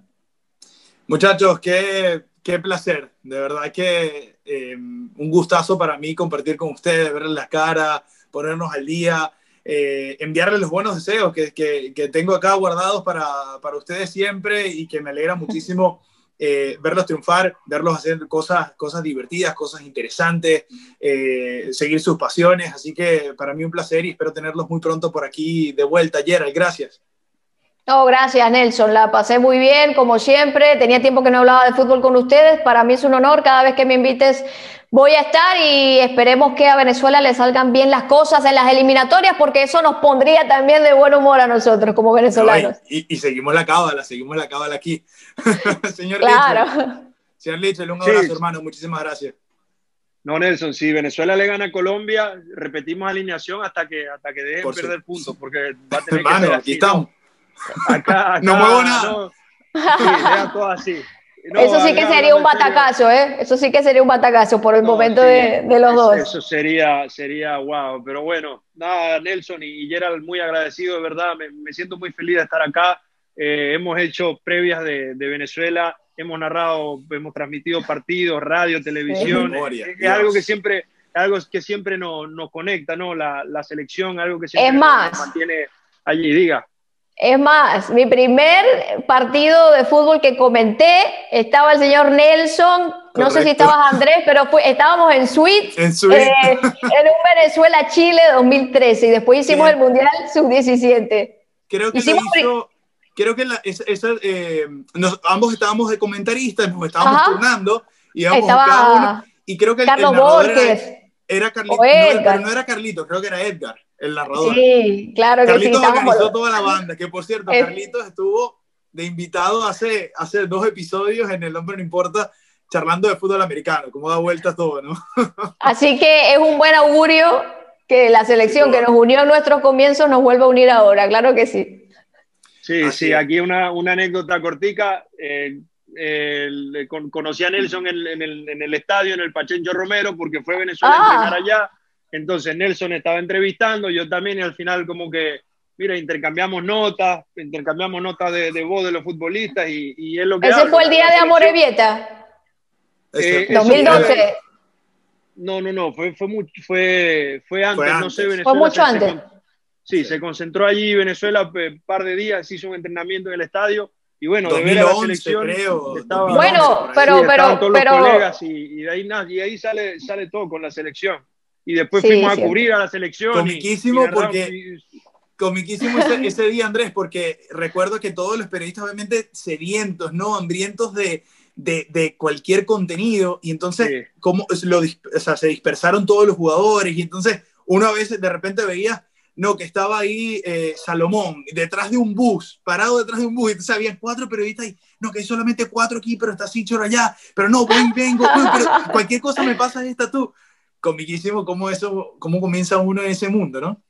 Muchachos, qué, qué placer. De verdad que eh, un gustazo para mí compartir con ustedes, verles la cara, ponernos al día. Eh, enviarles los buenos deseos que, que, tengo acá guardados para, para, ustedes siempre y que me alegra muchísimo eh, verlos triunfar, verlos hacer cosas, cosas divertidas, cosas interesantes, eh, seguir sus pasiones. Así que para mí un placer y espero tenerlos muy pronto por aquí de vuelta. Gerald, gracias. No, gracias Nelson, la pasé muy bien, como siempre. Tenía tiempo que no hablaba de fútbol con ustedes. Para mí es un honor cada vez que me invites voy a estar y esperemos que a Venezuela le salgan bien las cosas en las eliminatorias, porque eso nos pondría también de buen humor a nosotros como venezolanos. y, seguimos la cábala, seguimos la cábala aquí. Señor claro. Señor Lichel, un abrazo, hermano. Muchísimas gracias. No, Nelson, si Venezuela le gana a Colombia, repetimos alineación hasta que, hasta que dejen perder puntos, porque va a tener hermano, aquí estamos. Acá, no muevo nada. No, sí, todo así eso sí que sería un batacazo, ¿eh? Eso sí que sería un batacazo por el momento de, los dos. Eso sería, sería wow. Pero bueno, nada, Nelson y Gerald, muy agradecido, de verdad. Me, siento muy feliz de estar acá. Eh, hemos hecho previas de, Venezuela, hemos narrado, hemos transmitido partidos, radio, televisión. es, algo que siempre, algo que siempre nos, conecta, ¿no? La, selección, algo que siempre nos mantiene allí. Diga. Es más, mi primer partido de fútbol que comenté estaba el señor Nelson, no sé si estabas Andrés, pero estábamos en suite, en, eh, en un Venezuela-Chile 2013 y después hicimos el Mundial Sub-17. Creo que hizo, creo que eh, ambos estábamos de comentaristas, nos estábamos turnando y cada uno, y creo que Carlos Borges. Era, Carlito, no, pero no era Carlito, creo que era Edgar el narrador. Sí, claro que sí. organizó toda la banda, que por cierto, Carlitos estuvo de invitado hace, hace dos episodios en El Hombre No Importa, charlando de fútbol americano, cómo da vueltas todo, ¿no? Así que es un buen augurio que la selección que nos unió en nuestros comienzos nos vuelva a unir ahora, claro que sí. Sí, sí, aquí una, una anécdota cortica. Eh, conocí a Nelson en, el, en, el, estadio, en el Pachencho Romero, porque fue a Venezuela a ah. entrenar allá entonces Nelson estaba entrevistando, yo también, y al final como que, mira, intercambiamos notas, intercambiamos notas de, de voz de los futbolistas y, y es lo que... Ese fue el día de Amorevieta. Eh, 2012. no, no, no, fue, fue, mucho, fue, fue antes, no sé, Venezuela. Fue mucho antes. sí, se concentró allí Venezuela un par de días, hizo un entrenamiento en el estadio y bueno, de ver a la selección creo, estaba, bueno, pero, pero, todos pero, los colegas y, y, de ahí, y ahí sale, sale todo con la selección y después fuimos a cubrir a la selección. Comiquísimo porque... Comiquísimo ese, día, Andrés, porque recuerdo que todos los periodistas, obviamente, sedientos, ¿no? Hambrientos de, de, de cualquier contenido, y entonces, como lo, o sea, se dispersaron todos los jugadores, y entonces uno a veces de repente veía, no, que estaba ahí eh, Salomón, detrás de un bus, parado detrás de un bus, y entonces había cuatro periodistas y, no, que hay solamente cuatro aquí, pero está Sichor allá, pero no, voy, vengo, pero cualquier cosa me pasa esta tú comiquísimo cómo eso, cómo comienza uno en ese mundo, ¿no?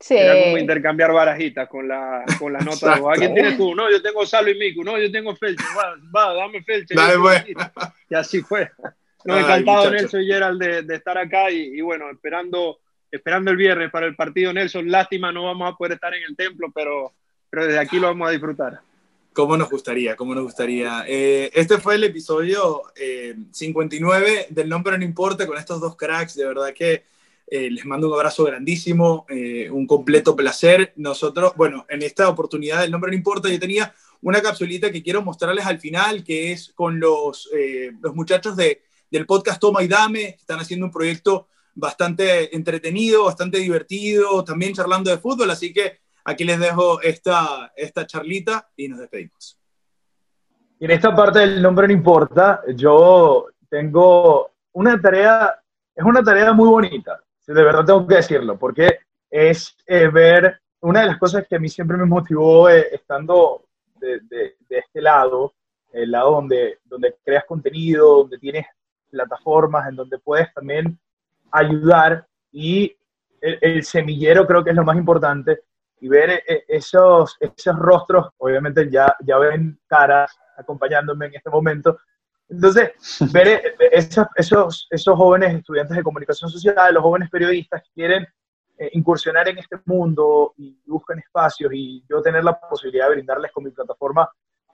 Sí. Era como intercambiar barajitas con, la, con las notas. ¿A quién tienes tú? No, yo tengo Salo y Miku. No, yo tengo Felche. Va, va dame Felche. Dale, pues. Y así fue. Nos ha encantado Nelson y Gerald de, de estar acá y, y, bueno, esperando, esperando el viernes para el partido Nelson. Lástima, no vamos a poder estar en el templo, pero, pero desde aquí lo vamos a disfrutar. ¿Cómo nos gustaría? ¿Cómo nos gustaría? Eh, este fue el episodio 59 eh, del Nombre No Importa con estos dos cracks. De verdad que eh, les mando un abrazo grandísimo, un completo placer. Nosotros, bueno, en esta oportunidad del Nombre No Importa yo tenía una capsulita que quiero mostrarles al final, que es con los, los muchachos de, del podcast Toma y Dame. Están haciendo un proyecto bastante entretenido, bastante divertido, también charlando de fútbol. Así que aquí les dejo esta, esta charlita y nos despedimos. Y en esta parte del nombre no importa, yo tengo una tarea, es una tarea muy bonita, de verdad tengo que decirlo, porque es eh, ver una de las cosas que a mí siempre me motivó eh, estando de, de, este lado, el lado donde, donde creas contenido, donde tienes plataformas, en donde puedes también ayudar y el, el semillero creo que es lo más importante, y ver eh, esos, esos rostros, obviamente ya, ya ven caras acompañándome en este momento, Entonces, ver esos, esos jóvenes estudiantes de comunicación social, los jóvenes periodistas que quieren eh, incursionar en este mundo y buscan espacios y yo tener la posibilidad de brindarles con mi plataforma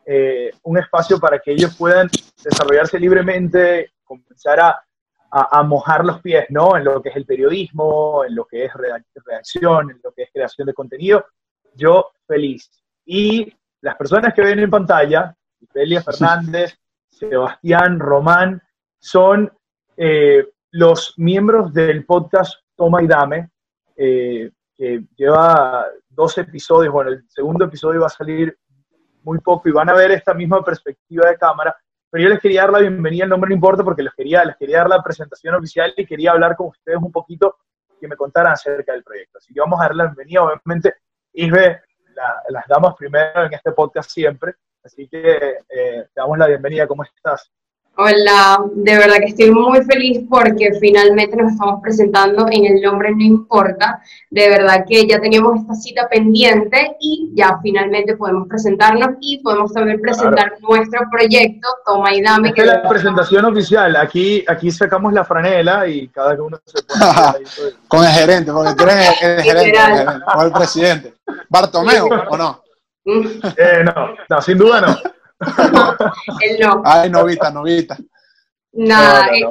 eh, un espacio para que ellos puedan desarrollarse libremente, comenzar a, a, mojar los pies, ¿no? En lo que es el periodismo, en lo que es redacción, en lo que es creación de contenido. Yo feliz. Y las personas que ven en pantalla, Delia Fernández, Sebastián, Román, son eh, los miembros del podcast Toma y Dame, eh, que lleva dos episodios, bueno, el segundo episodio va a salir muy poco y van a ver esta misma perspectiva de cámara, pero yo les quería dar la bienvenida, el nombre no importa porque les quería, les quería dar la presentación oficial y quería hablar con ustedes un poquito que me contaran acerca del proyecto. Así que vamos a dar la bienvenida, obviamente, Isbe, las damos primero en este podcast siempre, así que eh, te damos la bienvenida, ¿cómo estás? Hola, de verdad que estoy muy feliz porque finalmente nos estamos presentando en El Nombre No Importa. De verdad que ya teníamos esta cita pendiente y ya finalmente podemos presentarnos y podemos también presentar nuestro proyecto Toma y Dame. Esta es la presentación oficial. Aquí, aquí sacamos la franela y cada uno se pone Con el gerente, porque tú eres el, gerente, o el presidente. ¿Bartomeo o no? Eh, no, no, sin duda no. Él no. Ay, novita, novita. Nada, eh,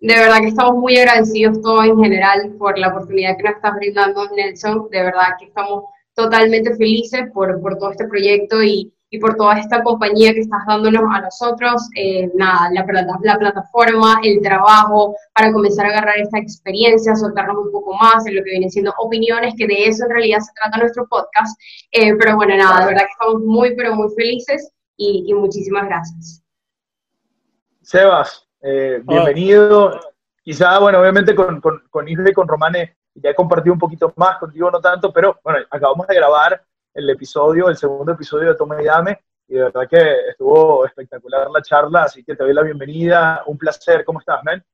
de verdad que estamos muy agradecidos todos en general por la oportunidad que nos estás brindando, Nelson. De verdad que estamos totalmente felices por, por todo este proyecto y, y, por toda esta compañía que estás dándonos a nosotros. Eh, nada, la, la, plataforma, el trabajo, para comenzar a agarrar esta experiencia, soltarnos un poco más en lo que vienen siendo opiniones, que de eso en realidad se trata nuestro podcast. Eh, pero bueno, nada, de verdad que estamos muy, pero muy felices y, muchísimas gracias. Sebas, eh, bienvenido. Quizá, bueno, obviamente con, con, con Isle y con Romane ya he compartido un poquito más, contigo no tanto, pero bueno, acabamos de grabar el episodio, el segundo episodio de Toma y Dame, y de verdad que estuvo espectacular la charla, así que te doy la bienvenida, un placer, ¿cómo estás, man?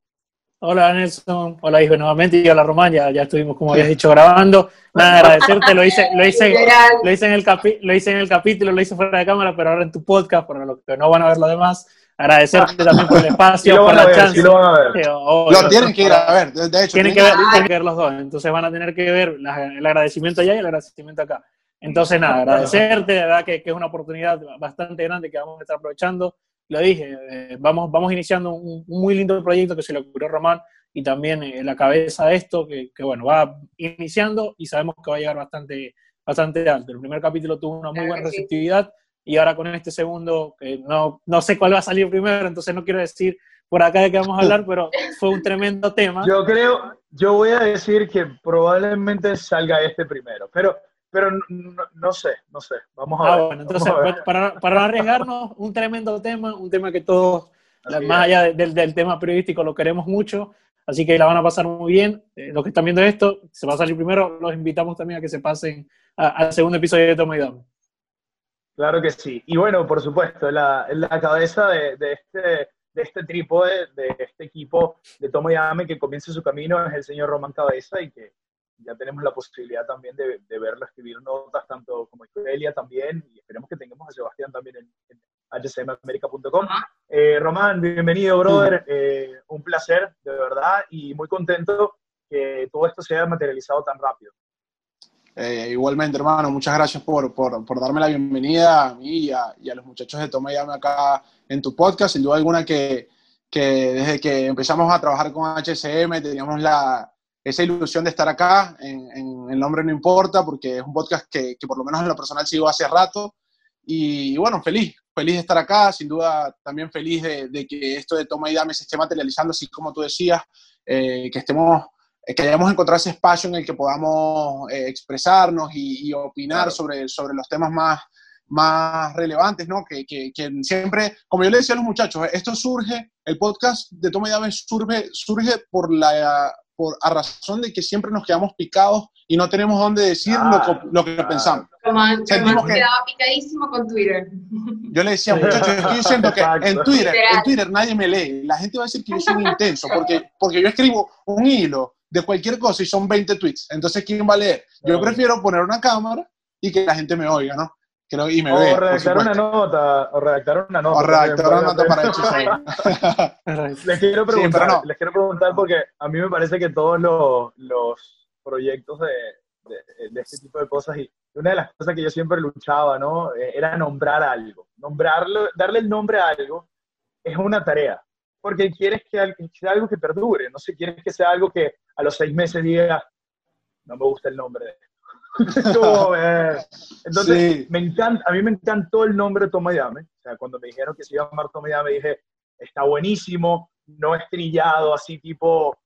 Hola Nelson, hola Isbe nuevamente. Y hola Román, ya, estuvimos como habías dicho grabando. Nada, agradecerte, lo hice, lo hice, lo hice, en el lo hice en el capítulo, lo hice fuera de cámara, pero ahora en tu podcast, para los que no van a ver lo demás, agradecerte también por el espacio, por la chance. lo, lo tienen que ir a ver, de hecho. Tienen, que ver, tienen que ver los dos, entonces van a tener que ver el agradecimiento allá y el agradecimiento acá. Entonces, nada, agradecerte, de verdad que, que es una oportunidad bastante grande que vamos a estar aprovechando lo dije, eh, vamos, vamos iniciando un, muy lindo proyecto que se le ocurrió a Román y también eh, la cabeza de esto, que, bueno, va iniciando y sabemos que va a llegar bastante, bastante alto. El primer capítulo tuvo una muy buena receptividad y ahora con este segundo, que no, no sé cuál va a salir primero, entonces no quiero decir por acá de qué vamos a hablar, pero fue un tremendo tema. Yo creo, yo voy a decir que probablemente salga este primero, pero pero no, sé, no sé. Vamos a ah, ver. Bueno, entonces, para, para arriesgarnos, un tremendo tema, un tema que todos, más allá del, del, tema periodístico, lo queremos mucho, así que la van a pasar muy bien. Eh, los que están viendo esto, se va a salir primero, los invitamos también a que se pasen al segundo episodio de Toma y Dame. Claro que sí. Y bueno, por supuesto, la, la cabeza de, de, este, de este trípode, de este equipo de Toma y Dame que comienza su camino es el señor Román Cabeza y que ya tenemos la posibilidad también de, de verlo escribir notas, tanto como Elia también, y esperemos que tengamos a Sebastián también en, en hcmamerica.com. Eh, Román, bienvenido, brother. Eh, un placer, de verdad, y muy contento que todo esto se haya materializado tan rápido. Eh, igualmente, hermano, muchas gracias por, por, por, darme la bienvenida a mí y a, y a los muchachos de Toma y Llame acá en tu podcast. Sin duda alguna que, que desde que empezamos a trabajar con HCM teníamos la, esa ilusión de estar acá, en, El Nombre No Importa, porque es un podcast que, que, por lo menos en lo personal sigo hace rato. Y, bueno, feliz, feliz de estar acá, sin duda también feliz de, de, que esto de toma y dame se esté materializando, así como tú decías, eh, que estemos, que hayamos encontrado ese espacio en el que podamos eh, expresarnos y, y opinar sobre, sobre los temas más, más relevantes, ¿no? Que, que, que, siempre, como yo le decía a los muchachos, esto surge, el podcast de Toma y Dame surge, surge por la, por, a razón de que siempre nos quedamos picados y no tenemos dónde decir lo, lo, que pensamos. Román, quedaba picadísimo con Twitter. Yo le decía, muchachos, estoy diciendo que en Twitter, en Twitter nadie me lee. La gente va a decir que yo soy un intenso, porque, porque yo escribo un hilo de cualquier cosa y son 20 tweets. Entonces, ¿quién va a leer? Yo prefiero poner una cámara y que la gente me oiga, ¿no? creo, y me o ve. redactar una nota, o redactar una nota. O redactar una nota para el les quiero preguntar, no. les quiero preguntar porque a mí me parece que todos los, los proyectos de, de, de, este tipo de cosas y una de las cosas que yo siempre luchaba, ¿no? Eh, era nombrar algo. Nombrarlo, darle el nombre a algo es una tarea, porque quieres que sea algo que perdure, no sé, quieres que sea algo que a los seis meses diga, no me gusta el nombre de Entonces, me encanta, a mí me encantó el nombre Toma Llame. O sea, cuando me dijeron que se iba a llamar Toma Llame, dije, está buenísimo, no estrillado, así tipo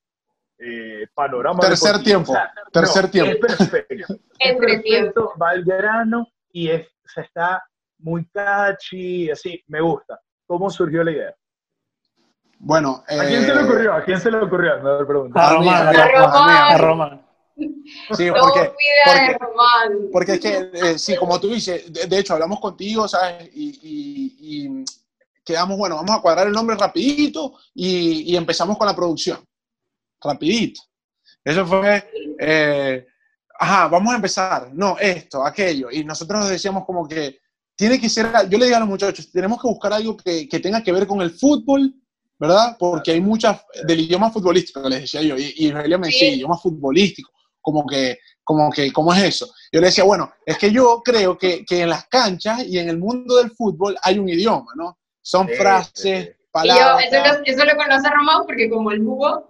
eh, panorama. Tercer tiempo, tercer tiempo. Es perfecto. es perfecto, va al grano y es, se está muy catchy, así, me gusta. ¿Cómo surgió la idea? Bueno, ¿a quién se le eh, ocurrió? ¿A quién se le ocurrió? A Román, a Román. Sí, porque, porque, porque, es que, eh, sí, como tú dices, de, hecho hablamos contigo, ¿sabes? Y, quedamos, bueno, vamos a cuadrar el nombre rapidito y, empezamos con la producción. Rapidito. Eso fue, eh, ajá, vamos a empezar. No, esto, aquello. Y nosotros decíamos como que tiene que ser, yo le digo a los muchachos, tenemos que buscar algo que, que tenga que ver con el fútbol, ¿verdad? Porque hay muchas, del idioma futbolístico, les decía yo, y, y me decía, idioma futbolístico como que, como que, ¿cómo es eso? Yo le decía, bueno, es que yo creo que, que en las canchas y en el mundo del fútbol hay un idioma, ¿no? Son frases, palabras. Y yo, eso, lo, eso lo conoce Román porque como el jugo.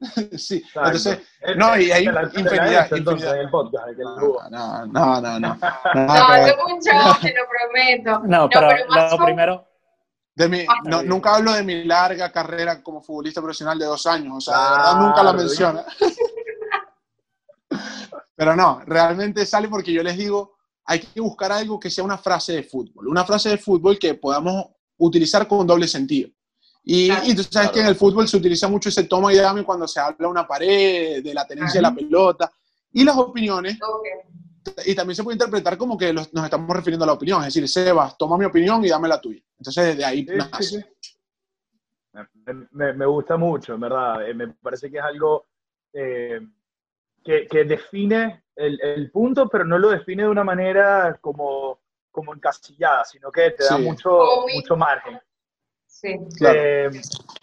sí, entonces, no, y hay infinidad, entonces, en el podcast, el No, no, no, no. No, no yo mucho, te lo prometo. No, pero, lo primero... De mi, no, nunca hablo de mi larga carrera como futbolista profesional de dos años, o sea, de verdad nunca la menciona. Pero no, realmente sale porque yo les digo, hay que buscar algo que sea una frase de fútbol, una frase de fútbol que podamos utilizar con doble sentido. Y, tú sabes que en el fútbol se utiliza mucho ese toma y dame cuando se habla una pared, de la tenencia de la pelota, y las opiniones. Y también se puede interpretar como que nos estamos refiriendo a la opinión, es decir, Sebas, toma mi opinión y dame la tuya. Entonces, desde ahí Me, gusta mucho, en verdad. Eh, me parece que es algo eh, que, define el, punto, pero no lo define de una manera como, como encasillada, sino que te da mucho, mucho margen. Sí. Eh,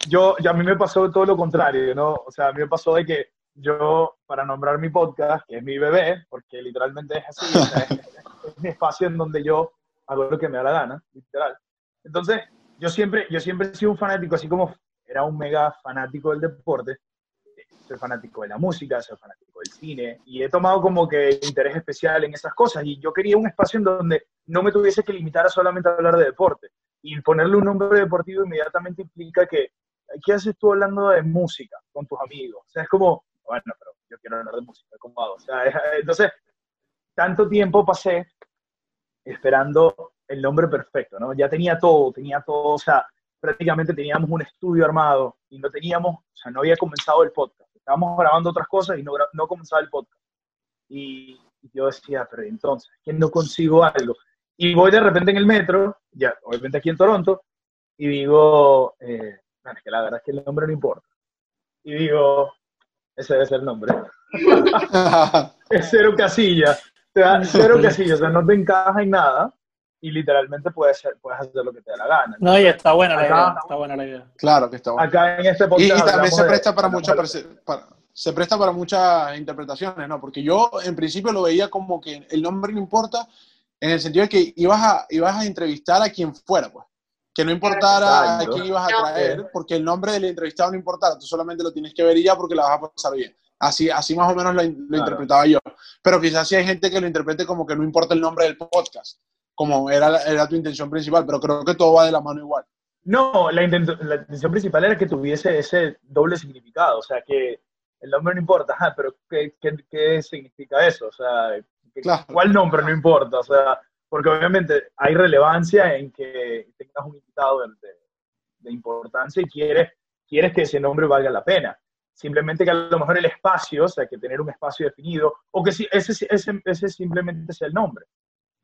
yo, a mí me pasó todo lo contrario, ¿no? O sea, a mí me pasó de que yo, para nombrar mi podcast, que es mi bebé, porque literalmente es así, es, mi espacio en donde yo hago lo que me da la gana, literal. Entonces, yo siempre, yo siempre he sido un fanático, así como era un mega fanático del deporte, soy fanático de la música, soy fanático del cine y he tomado como que interés especial en esas cosas y yo quería un espacio en donde no me tuviese que limitar a solamente hablar de deporte y ponerle un nombre deportivo inmediatamente implica que ¿qué haces tú hablando de música con tus amigos? O sea, es como, bueno, pero yo quiero hablar de música, ¿cómo hago? O sea, entonces, tanto tiempo pasé esperando el nombre perfecto, ¿no? Ya tenía todo, tenía todo, o sea, prácticamente teníamos un estudio armado y no teníamos, o sea, no había comenzado el podcast estábamos grabando otras cosas y no, no comenzaba el podcast. Y, yo decía, pero entonces, ¿quién no consigo algo? Y voy de repente en el metro, ya, obviamente aquí en Toronto, y digo, eh, es que la verdad es que el nombre no importa. Y digo, ese debe ser el nombre. es cero casilla. cero casilla, o sea, no te encaja en nada, y literalmente puedes, puedes hacer lo que te dé la gana. No, y está buena la idea, está buena la idea. Claro que está buena. Acá en este podcast y, también se presta para muchas se presta para muchas interpretaciones, ¿no? Porque yo en principio lo veía como que el nombre no importa en el sentido de que ibas a, ibas a entrevistar a quien fuera, pues. Que no importara a quién ibas a traer, porque el nombre del entrevistado no importara, tú solamente lo tienes que ver y ya porque la vas a pasar bien. Así, así más o menos lo, lo interpretaba yo. Pero quizás sí hay gente que lo interprete como que no importa el nombre del podcast como era, era tu intención principal, pero creo que todo va de la mano igual. No, la, la intención principal era que tuviese ese doble significado, o sea, que el nombre no importa, pero ¿qué, qué, significa eso? O sea, ¿cuál nombre no importa? O sea, porque obviamente hay relevancia en que tengas un invitado de, de, importancia y quieres, quieres que ese nombre valga la pena. Simplemente que a lo mejor el espacio, o sea, que tener un espacio definido, o que ese, ese, ese simplemente sea el nombre.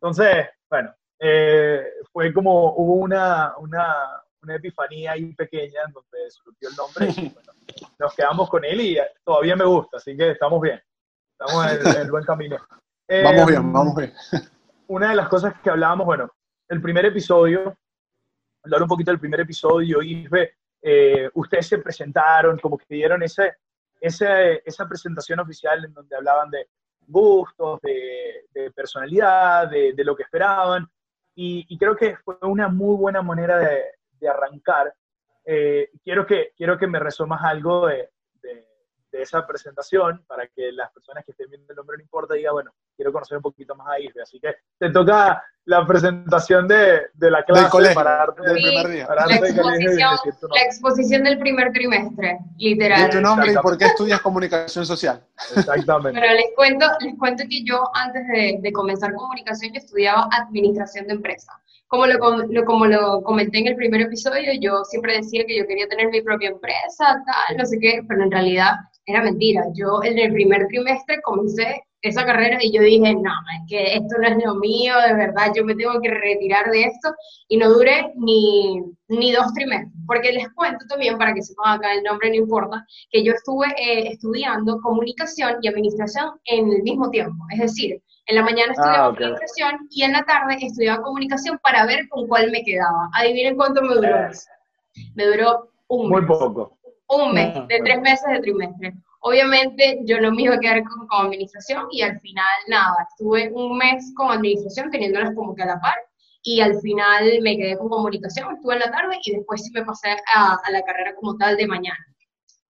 Entonces, bueno, eh, fue como, hubo una, una, una, epifanía ahí pequeña en donde surgió el nombre y bueno, nos quedamos con él y todavía me gusta, así que estamos bien, estamos en, el buen camino. vamos bien, vamos bien. una de las cosas que hablábamos, bueno, el primer episodio, hablar un poquito del primer episodio, Isbe, eh, ustedes se presentaron, como que dieron ese, ese, esa presentación oficial en donde hablaban de gustos, de, personalidad, de, lo que esperaban, y, creo que fue una muy buena manera de, arrancar. Eh, quiero, que, quiero que me resumas algo de, de esa presentación para que las personas que estén viendo el nombre no importa digan, bueno, quiero conocer un poquito más a Isbe. Así que te toca la presentación de, de la clase para darte del primer día. La exposición, la exposición, del primer trimestre, literal. ¿Y tu nombre y por qué estudias comunicación social? Exactamente. Pero les cuento, les cuento que yo antes de, de comenzar comunicación yo estudiaba administración de empresa. Como lo, como lo comenté en el primer episodio, yo siempre decía que yo quería tener mi propia empresa, tal, no sé qué, pero en realidad era mentira. Yo en el primer trimestre comencé esa carrera y yo dije, no, es que esto no es lo mío, de verdad, yo me tengo que retirar de esto. Y no duré ni, ni dos trimestres, porque les cuento también, para que sepan acá el nombre, no importa, que yo estuve eh, estudiando comunicación y administración en el mismo tiempo. Es decir, en la mañana estudiaba ah, comunicación y en la tarde estudiaba comunicación para ver con cuál me quedaba. Adivinen cuánto me duró. Me duró un mes. Muy poco un mes, de tres meses de trimestre. Obviamente yo no me iba a quedar con, administración y al final nada, estuve un mes con administración teniéndolas como que a la par y al final me quedé con comunicación, estuve en la tarde y después sí me pasé a, la carrera como tal de mañana,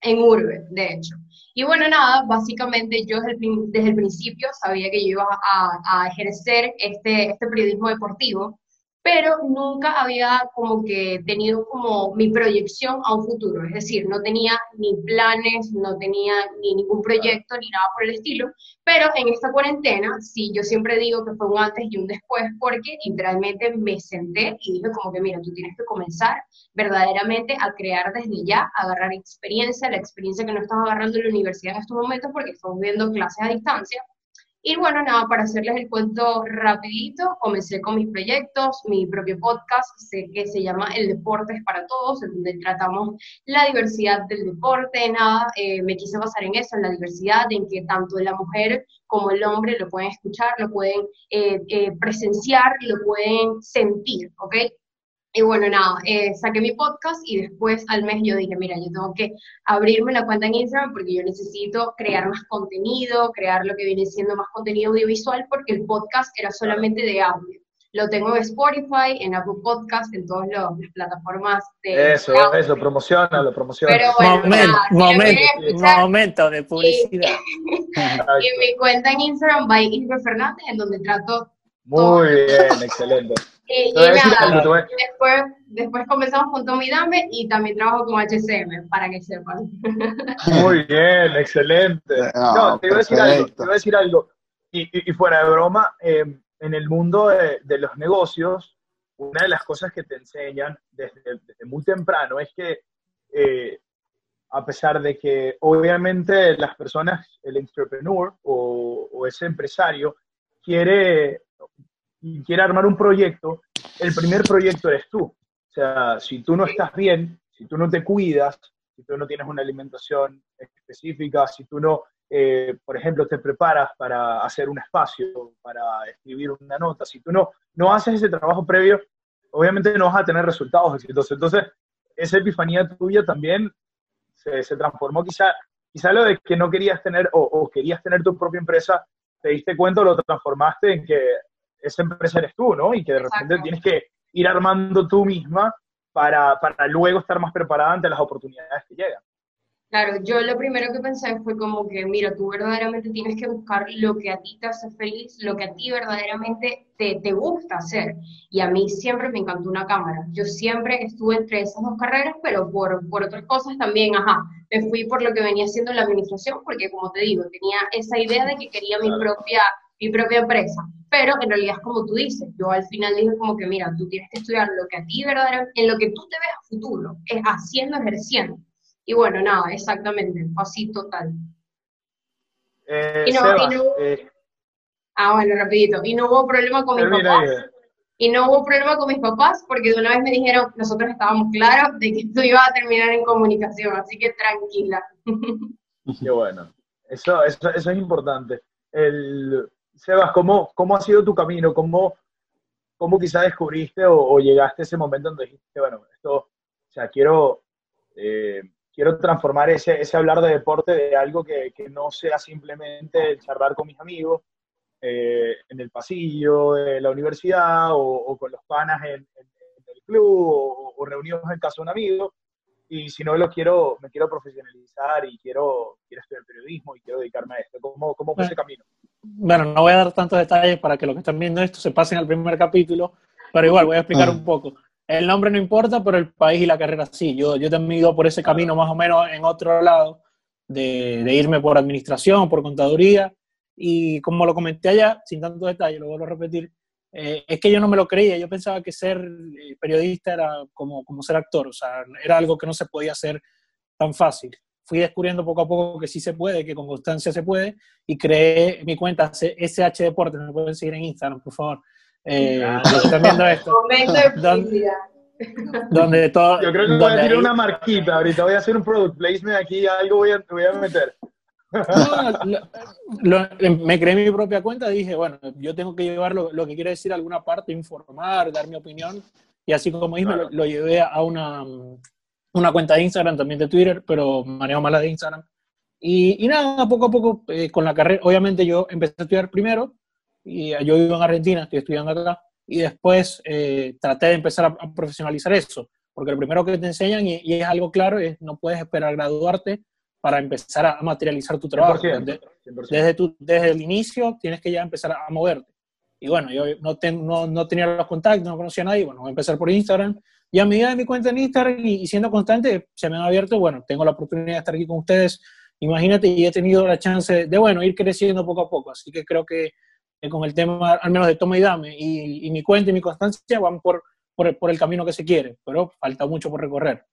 en Urbe, de hecho. Y bueno, nada, básicamente yo desde el, desde el principio sabía que yo iba a, a ejercer este, este periodismo deportivo pero nunca había como que tenido como mi proyección a un futuro, es decir, no tenía ni planes, no tenía ni ningún proyecto ni nada por el estilo, pero en esta cuarentena, sí, yo siempre digo que fue un antes y un después, porque literalmente me senté y dije como que, mira, tú tienes que comenzar verdaderamente a crear desde ya, a agarrar experiencia, la experiencia que no estás agarrando en la universidad en estos momentos porque estamos viendo clases a distancia, y bueno, nada, para hacerles el cuento rapidito, comencé con mis proyectos, mi propio podcast, sé que se llama El Deporte es para Todos, en donde tratamos la diversidad del deporte, nada, eh, me quise basar en eso, en la diversidad, en que tanto la mujer como el hombre lo pueden escuchar, lo pueden eh, eh, presenciar, lo pueden sentir, ¿ok? Y bueno, nada, eh, saqué mi podcast y después al mes yo dije, mira, yo tengo que abrirme la cuenta en Instagram porque yo necesito crear más contenido, crear lo que viene siendo más contenido audiovisual porque el podcast era solamente de audio. Lo tengo en Spotify, en Apple Podcast, en todas las plataformas de... Eso, eso, promociona, lo promociona. Pero bueno, momento, momento, de publicidad. Y, mi cuenta en Instagram, by Isra Fernández, en donde trato... Muy bien, excelente. Y, nada, después, después comenzamos con Tommy Dame y también trabajo con HCM, para que sepan. Muy bien, excelente. No, te iba a decir algo, te iba a decir algo. Y, y, fuera de broma, em, en el mundo de, de, los negocios, una de las cosas que te enseñan desde, desde muy temprano es que eh, a pesar de que obviamente las personas, el entrepreneur o, o ese empresario quiere y quiere armar un proyecto, el primer proyecto eres tú. O sea, si tú no estás bien, si tú no te cuidas, si tú no tienes una alimentación específica, si tú no, eh, por ejemplo, te preparas para hacer un espacio, para escribir una nota, si tú no, no haces ese trabajo previo, obviamente no vas a tener resultados exitosos. Entonces, esa epifanía tuya también se, se transformó quizá, quizá lo de que no querías tener o, o, querías tener tu propia empresa, te diste cuenta, lo transformaste en que esa empresa eres tú, ¿no? Y que de repente tienes que ir armando tú misma para, para luego estar más preparada ante las oportunidades que llegan. Claro, yo lo primero que pensé fue como que, mira, tú verdaderamente tienes que buscar lo que a ti te hace feliz, lo que a ti verdaderamente te, te, gusta hacer. Y a mí siempre me encantó una cámara. Yo siempre estuve entre esas dos carreras, pero por, por otras cosas también, ajá, me fui por lo que venía haciendo la administración, porque como te digo, tenía esa idea de que quería mi propia mi propia empresa. Pero en realidad es como tú dices, yo al final dije como que, mira, tú tienes que estudiar lo que a ti verdaderamente, en lo que tú te ves a futuro, es haciendo, ejerciendo. Y bueno, nada, exactamente, así total. Eh, y no, y no, eh, ah, bueno, rapidito. Y no hubo problema con mis papás. Y no hubo problema con mis papás porque de una vez me dijeron, nosotros estábamos claros de que tú ibas a terminar en comunicación, así que tranquila. Qué bueno. Eso, eso, eso es importante. El, Sebas, ¿cómo, ¿cómo ha sido tu camino? ¿Cómo, cómo quizás descubriste o, llegaste a ese momento donde dijiste, bueno, esto, o sea, quiero, eh, quiero transformar ese, ese hablar de deporte de algo que, que no sea simplemente charlar con mis amigos eh, en el pasillo de la universidad o, con los panas en, el club o, o, reunidos en casa de un amigo, y si no lo quiero, me quiero profesionalizar y quiero, quiero estudiar periodismo y quiero dedicarme a esto. ¿Cómo, cómo fue ese camino? Bueno, no voy a dar tantos detalles para que los que están viendo esto se pasen al primer capítulo, pero igual voy a explicar ah. un poco. El nombre no importa, pero el país y la carrera sí. Yo, yo también ido por ese camino más o menos en otro lado, de, de irme por administración, por contaduría, y como lo comenté allá, sin tantos detalles, lo vuelvo a repetir, eh, es que yo no me lo creía, yo pensaba que ser eh, periodista era como, como ser actor, o sea, era algo que no se podía hacer tan fácil. Fui descubriendo poco a poco que sí se puede, que con constancia se puede, y creé mi cuenta SH Deportes, me pueden seguir en Instagram, por favor. Eh, están viendo esto. donde, donde todo, Yo creo que voy a tirar una marquita, ahorita voy a hacer un product placement. Aquí, algo voy a, voy a meter. me creé mi propia cuenta, dije, bueno, yo tengo que llevar lo, que quiere decir alguna parte, informar, dar mi opinión, y así como dije, lo, llevé a una, una cuenta de Instagram, también de Twitter, pero manejo mala de Instagram. Y, y, nada, poco a poco, eh, con la carrera, obviamente yo empecé a estudiar primero, y yo vivo en Argentina, estoy estudiando acá, y después eh, traté de empezar a, profesionalizar eso, porque lo primero que te enseñan, y, y es algo claro, es no puedes esperar graduarte para empezar a materializar tu trabajo. Desde, tu, desde el inicio tienes que ya empezar a moverte. Y bueno, yo no, no, no, tenía los contactos, no conocía a nadie, bueno, voy a empezar por Instagram. Y a medida de mi cuenta en Instagram y, siendo constante, se me han abierto, bueno, tengo la oportunidad de estar aquí con ustedes. Imagínate, y he tenido la chance de, bueno, ir creciendo poco a poco. Así que creo que con el tema, al menos de toma y dame, y, mi cuenta y mi constancia van por, por, el camino que se quiere, pero falta mucho por recorrer.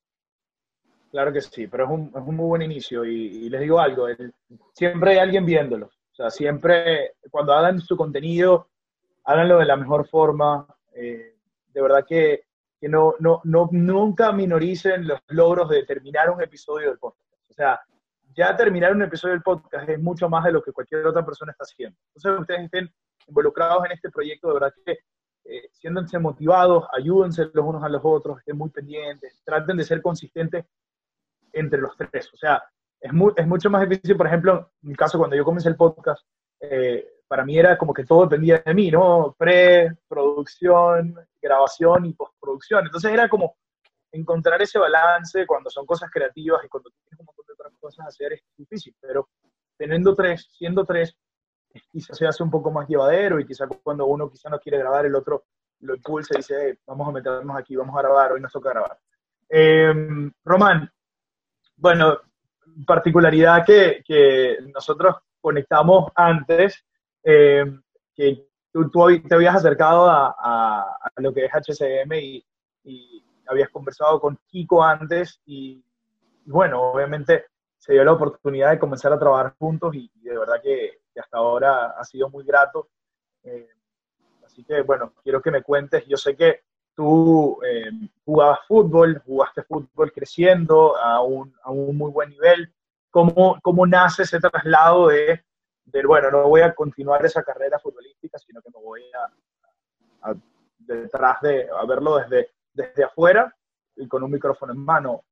Claro que sí, pero es un, es un muy buen inicio y, les digo algo, siempre hay alguien viéndolo. O sea, siempre cuando hagan su contenido, háganlo de la mejor forma. Eh, de verdad que, que no, no, no, nunca minoricen los logros de terminar un episodio del podcast. O sea, ya terminar un episodio del podcast es mucho más de lo que cualquier otra persona está haciendo. Entonces, ustedes estén involucrados en este proyecto, de verdad que eh, motivados, ayúdense los unos a los otros, estén muy pendientes, traten de ser consistentes entre los tres. O sea, es, es mucho más difícil, por ejemplo, en mi caso, cuando yo comencé el podcast, eh, para mí era como que todo dependía de mí, ¿no? Pre, producción, grabación y postproducción. Entonces era como encontrar ese balance cuando son cosas creativas y cuando tienes un montón de otras cosas a hacer es difícil, pero teniendo tres, siendo tres, quizás se hace un poco más llevadero y quizás cuando uno quizá no quiere grabar, el otro lo impulsa y dice, vamos a meternos aquí, vamos a grabar, hoy nos toca grabar. Eh, Román, bueno, particularidad que, que nosotros conectamos antes, eh, que tú, te habías acercado a, a, lo que es HCM y, y, habías conversado con Kiko antes y, bueno, obviamente se dio la oportunidad de comenzar a trabajar juntos y, de verdad que, hasta ahora ha sido muy grato. Eh, así que bueno, quiero que me cuentes, yo sé que tú eh, jugabas fútbol, jugaste fútbol creciendo a un, a un muy buen nivel. ¿Cómo, ¿Cómo, nace ese traslado de, de, bueno, no voy a continuar esa carrera futbolística, sino que me voy a, detrás de, a verlo desde, desde afuera y con un micrófono en mano?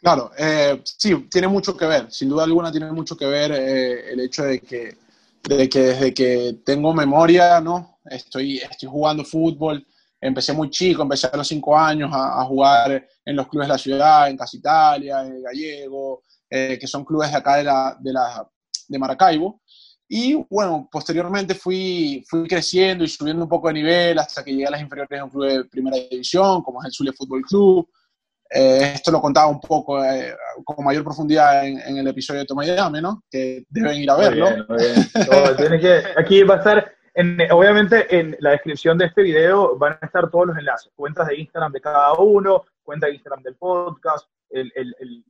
Claro, eh, sí, tiene mucho que ver, sin duda alguna tiene mucho que ver eh, el hecho de que, de que desde que tengo memoria, ¿no? Estoy, estoy jugando fútbol, empecé muy chico, empecé a los cinco años a, jugar en los clubes de la ciudad, en Casa Italia, en Gallego, eh, que son clubes de acá de, la, de, la, de Maracaibo. Y bueno, posteriormente fui, fui creciendo y subiendo un poco de nivel hasta que llegué a las inferiores de un club de primera división, como es el Zulia Fútbol Club. Eh, esto lo contaba un poco eh, con mayor profundidad en, el episodio de Toma y Dame, ¿no? Que deben ir a verlo. que, aquí va a estar obviamente en la descripción de este video van a estar todos los enlaces, cuentas de Instagram de cada uno, cuenta de Instagram del podcast, el,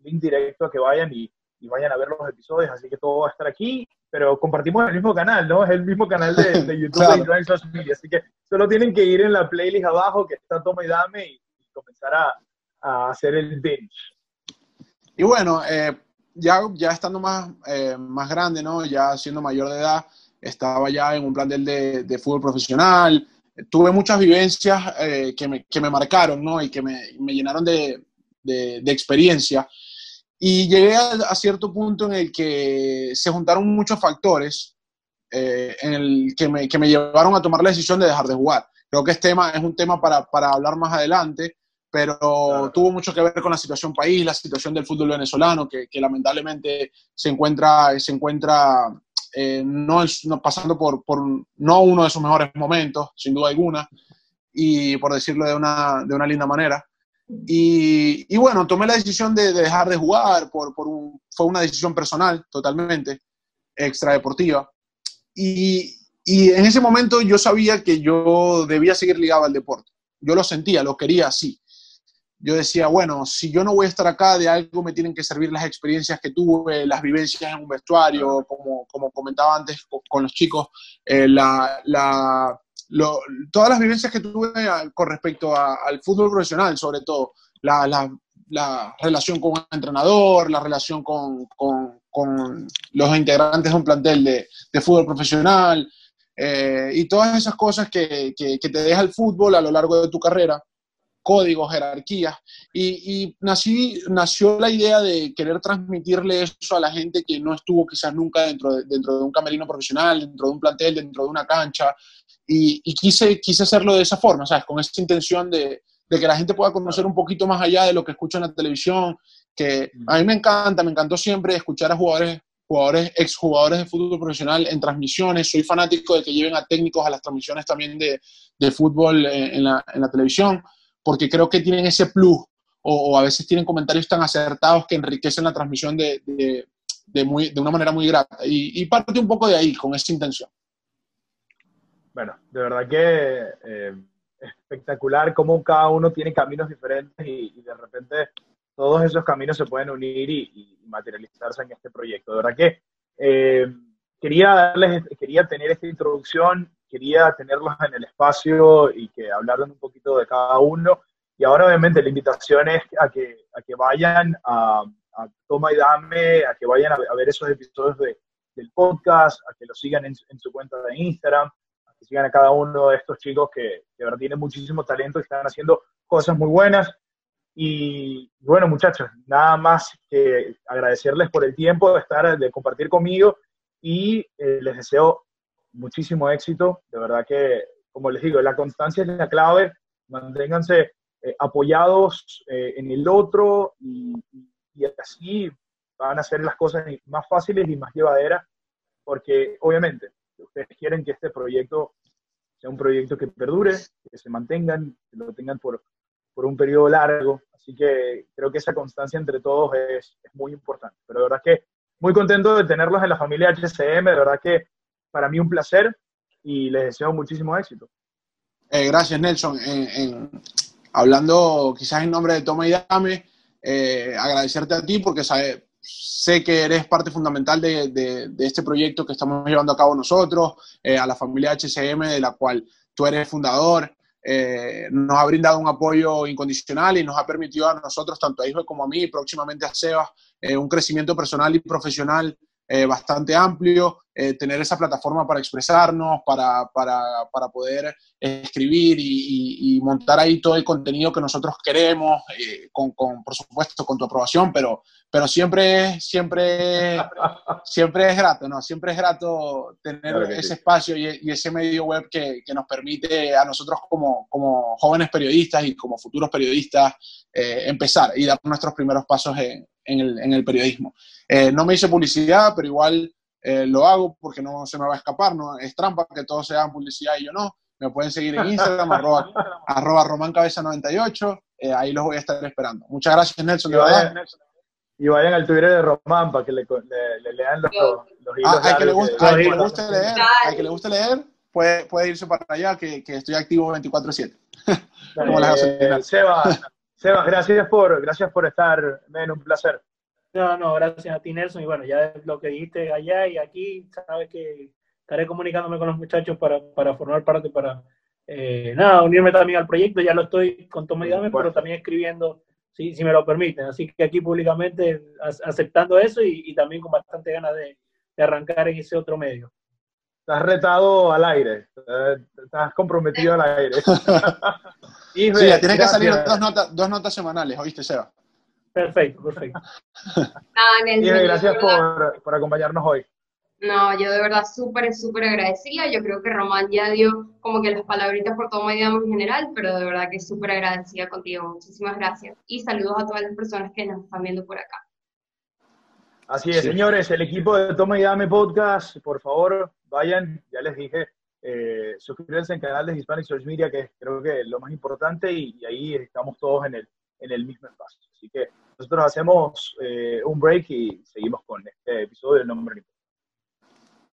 link directo a que vayan y, vayan a ver los episodios, así que todo va a estar aquí, pero compartimos el mismo canal, ¿no? Es el mismo canal de, YouTube de Social Media, así que solo tienen que ir en la playlist abajo que está Toma y Dame y, comenzar a, hacer el binge. Y bueno, eh, ya, ya estando más, eh, más grande, ¿no? Ya siendo mayor de edad, estaba ya en un plantel de, de fútbol profesional. Tuve muchas vivencias eh, que, me, que, me, marcaron ¿no? y que me, me llenaron de, de, experiencia. Y llegué a, a, cierto punto en el que se juntaron muchos factores eh, en el que me, que me llevaron a tomar la decisión de dejar de jugar. Creo que este tema es un tema para, para hablar más adelante, pero tuvo mucho que ver con la situación país, la situación del fútbol venezolano, que, que lamentablemente se encuentra, se encuentra eh, no, no, pasando por, no uno de sus mejores momentos, sin duda alguna, y por decirlo de una, de una linda manera. Y, y, bueno, tomé la decisión de, de dejar de jugar, por, por fue una decisión personal totalmente, extradeportiva. Y, y en ese momento yo sabía que yo debía seguir ligado al deporte. Yo lo sentía, lo quería así yo decía, bueno, si yo no voy a estar acá, de algo me tienen que servir las experiencias que tuve, las vivencias en un vestuario, como, como comentaba antes con, los chicos, eh, la, la, lo, todas las vivencias que tuve con respecto a, al fútbol profesional, sobre todo, la, la, relación con un entrenador, la relación con, con, con, los integrantes de un plantel de, de fútbol profesional, eh, y todas esas cosas que, que, que te deja el fútbol a lo largo de tu carrera códigos, jerarquías, y, y nací, nació la idea de querer transmitirle eso a la gente que no estuvo quizás nunca dentro de, dentro de un camerino profesional, dentro de un plantel, dentro de una cancha, y, y quise, quise hacerlo de esa forma, ¿sabes? Con esa intención de, de, que la gente pueda conocer un poquito más allá de lo que escucha en la televisión, que a mí me encanta, me encantó siempre escuchar a jugadores jugadores, exjugadores de fútbol profesional en transmisiones. Soy fanático de que lleven a técnicos a las transmisiones también de, de fútbol en, en, la, en la televisión porque creo que tienen ese plus o, a veces tienen comentarios tan acertados que enriquecen la transmisión de, de, muy, de una manera muy grata. Y, y, parte un poco de ahí, con esa intención. Bueno, de verdad que eh, espectacular cómo cada uno tiene caminos diferentes y, y, de repente todos esos caminos se pueden unir y, y materializarse en este proyecto. De verdad que eh, quería darles, quería tener esta introducción quería tenerlos en el espacio y que hablaran un poquito de cada uno. Y ahora obviamente la invitación es a que, a que vayan a, a Toma y Dame, a que vayan a, a ver esos episodios de, del podcast, a que lo sigan en, en, su cuenta de Instagram, a que sigan a cada uno de estos chicos que de verdad tienen muchísimo talento y están haciendo cosas muy buenas. Y bueno, muchachos, nada más que agradecerles por el tiempo de estar, de compartir conmigo y eh, les deseo muchísimo éxito. De verdad que, como les digo, la constancia es la clave. Manténganse eh, apoyados eh, en el otro y, así van a ser las cosas más fáciles y más llevaderas, porque obviamente ustedes quieren que este proyecto sea un proyecto que perdure, que se mantengan, que lo tengan por, por un periodo largo. Así que creo que esa constancia entre todos es, es muy importante. Pero de verdad que muy contento de tenerlos en la familia HCM, de verdad que para mí un placer y les deseo muchísimo éxito. Eh, gracias, Nelson. En, en, hablando quizás en nombre de Toma y Dame, eh, agradecerte a ti porque sabe, sé que eres parte fundamental de, de, de, este proyecto que estamos llevando a cabo nosotros, eh, a la familia HCM, de la cual tú eres fundador. Eh, nos ha brindado un apoyo incondicional y nos ha permitido a nosotros, tanto a Hijo como a mí, próximamente a Sebas, eh, un crecimiento personal y profesional eh, bastante amplio, eh, tener esa plataforma para expresarnos, para, para, para poder escribir y, montar ahí todo el contenido que nosotros queremos, eh, con, con, por supuesto con tu aprobación, pero, pero siempre, siempre, siempre es grato, ¿no? Siempre es grato tener claro ese sí. espacio y, y, ese medio web que, que, nos permite a nosotros como, como jóvenes periodistas y como futuros periodistas eh, empezar y dar nuestros primeros pasos en, en el, en el periodismo. Eh, no me hice publicidad, pero igual eh, lo hago porque no se me va a escapar, no es trampa que todos se hagan publicidad y yo no. Me pueden seguir en Instagram, arroba, arroba romancabeza98, eh, ahí los voy a estar esperando. Muchas gracias, Nelson, de verdad. Y vayan al Twitter de Román para que le, le, le lean los, los hilos. Ah, hay que le guste, que le guste leer, hay que le guste leer, puede, puede irse para allá, que, que estoy activo 24-7. Como eh, Seba, Seba, gracias por, gracias por estar, men, un placer. No, no, gracias a ti, Nelson. Y bueno, ya lo que dijiste allá y aquí, sabes que estaré comunicándome con los muchachos para, para formar parte, para, eh, nada, unirme también al proyecto. Ya lo estoy con Tommy Dame, pero también escribiendo, si, si me lo permiten. Así que aquí públicamente aceptando eso y, y también con bastante ganas de, de arrancar en ese otro medio. estás retado al aire, estás comprometido al aire. sí, ya tienes que salir dos notas, dos notas semanales, ¿oíste, Seba? Perfecto, perfecto. gracias por, por acompañarnos hoy. No, yo de verdad súper, súper agradecida. Yo creo que Román ya dio como que las palabritas por todo digamos en general, pero de verdad que súper agradecida contigo. Muchísimas gracias. Y saludos a todas las personas que nos están viendo por acá. Así es, señores, el equipo de Toma y Dame Podcast, por favor, vayan, ya les dije, eh, suscríbanse al canal de Hispanic Search Media, que creo que es lo más importante, y, ahí estamos todos en el, en el mismo espacio. Así que nosotros hacemos eh, un break y seguimos con este episodio del Nombre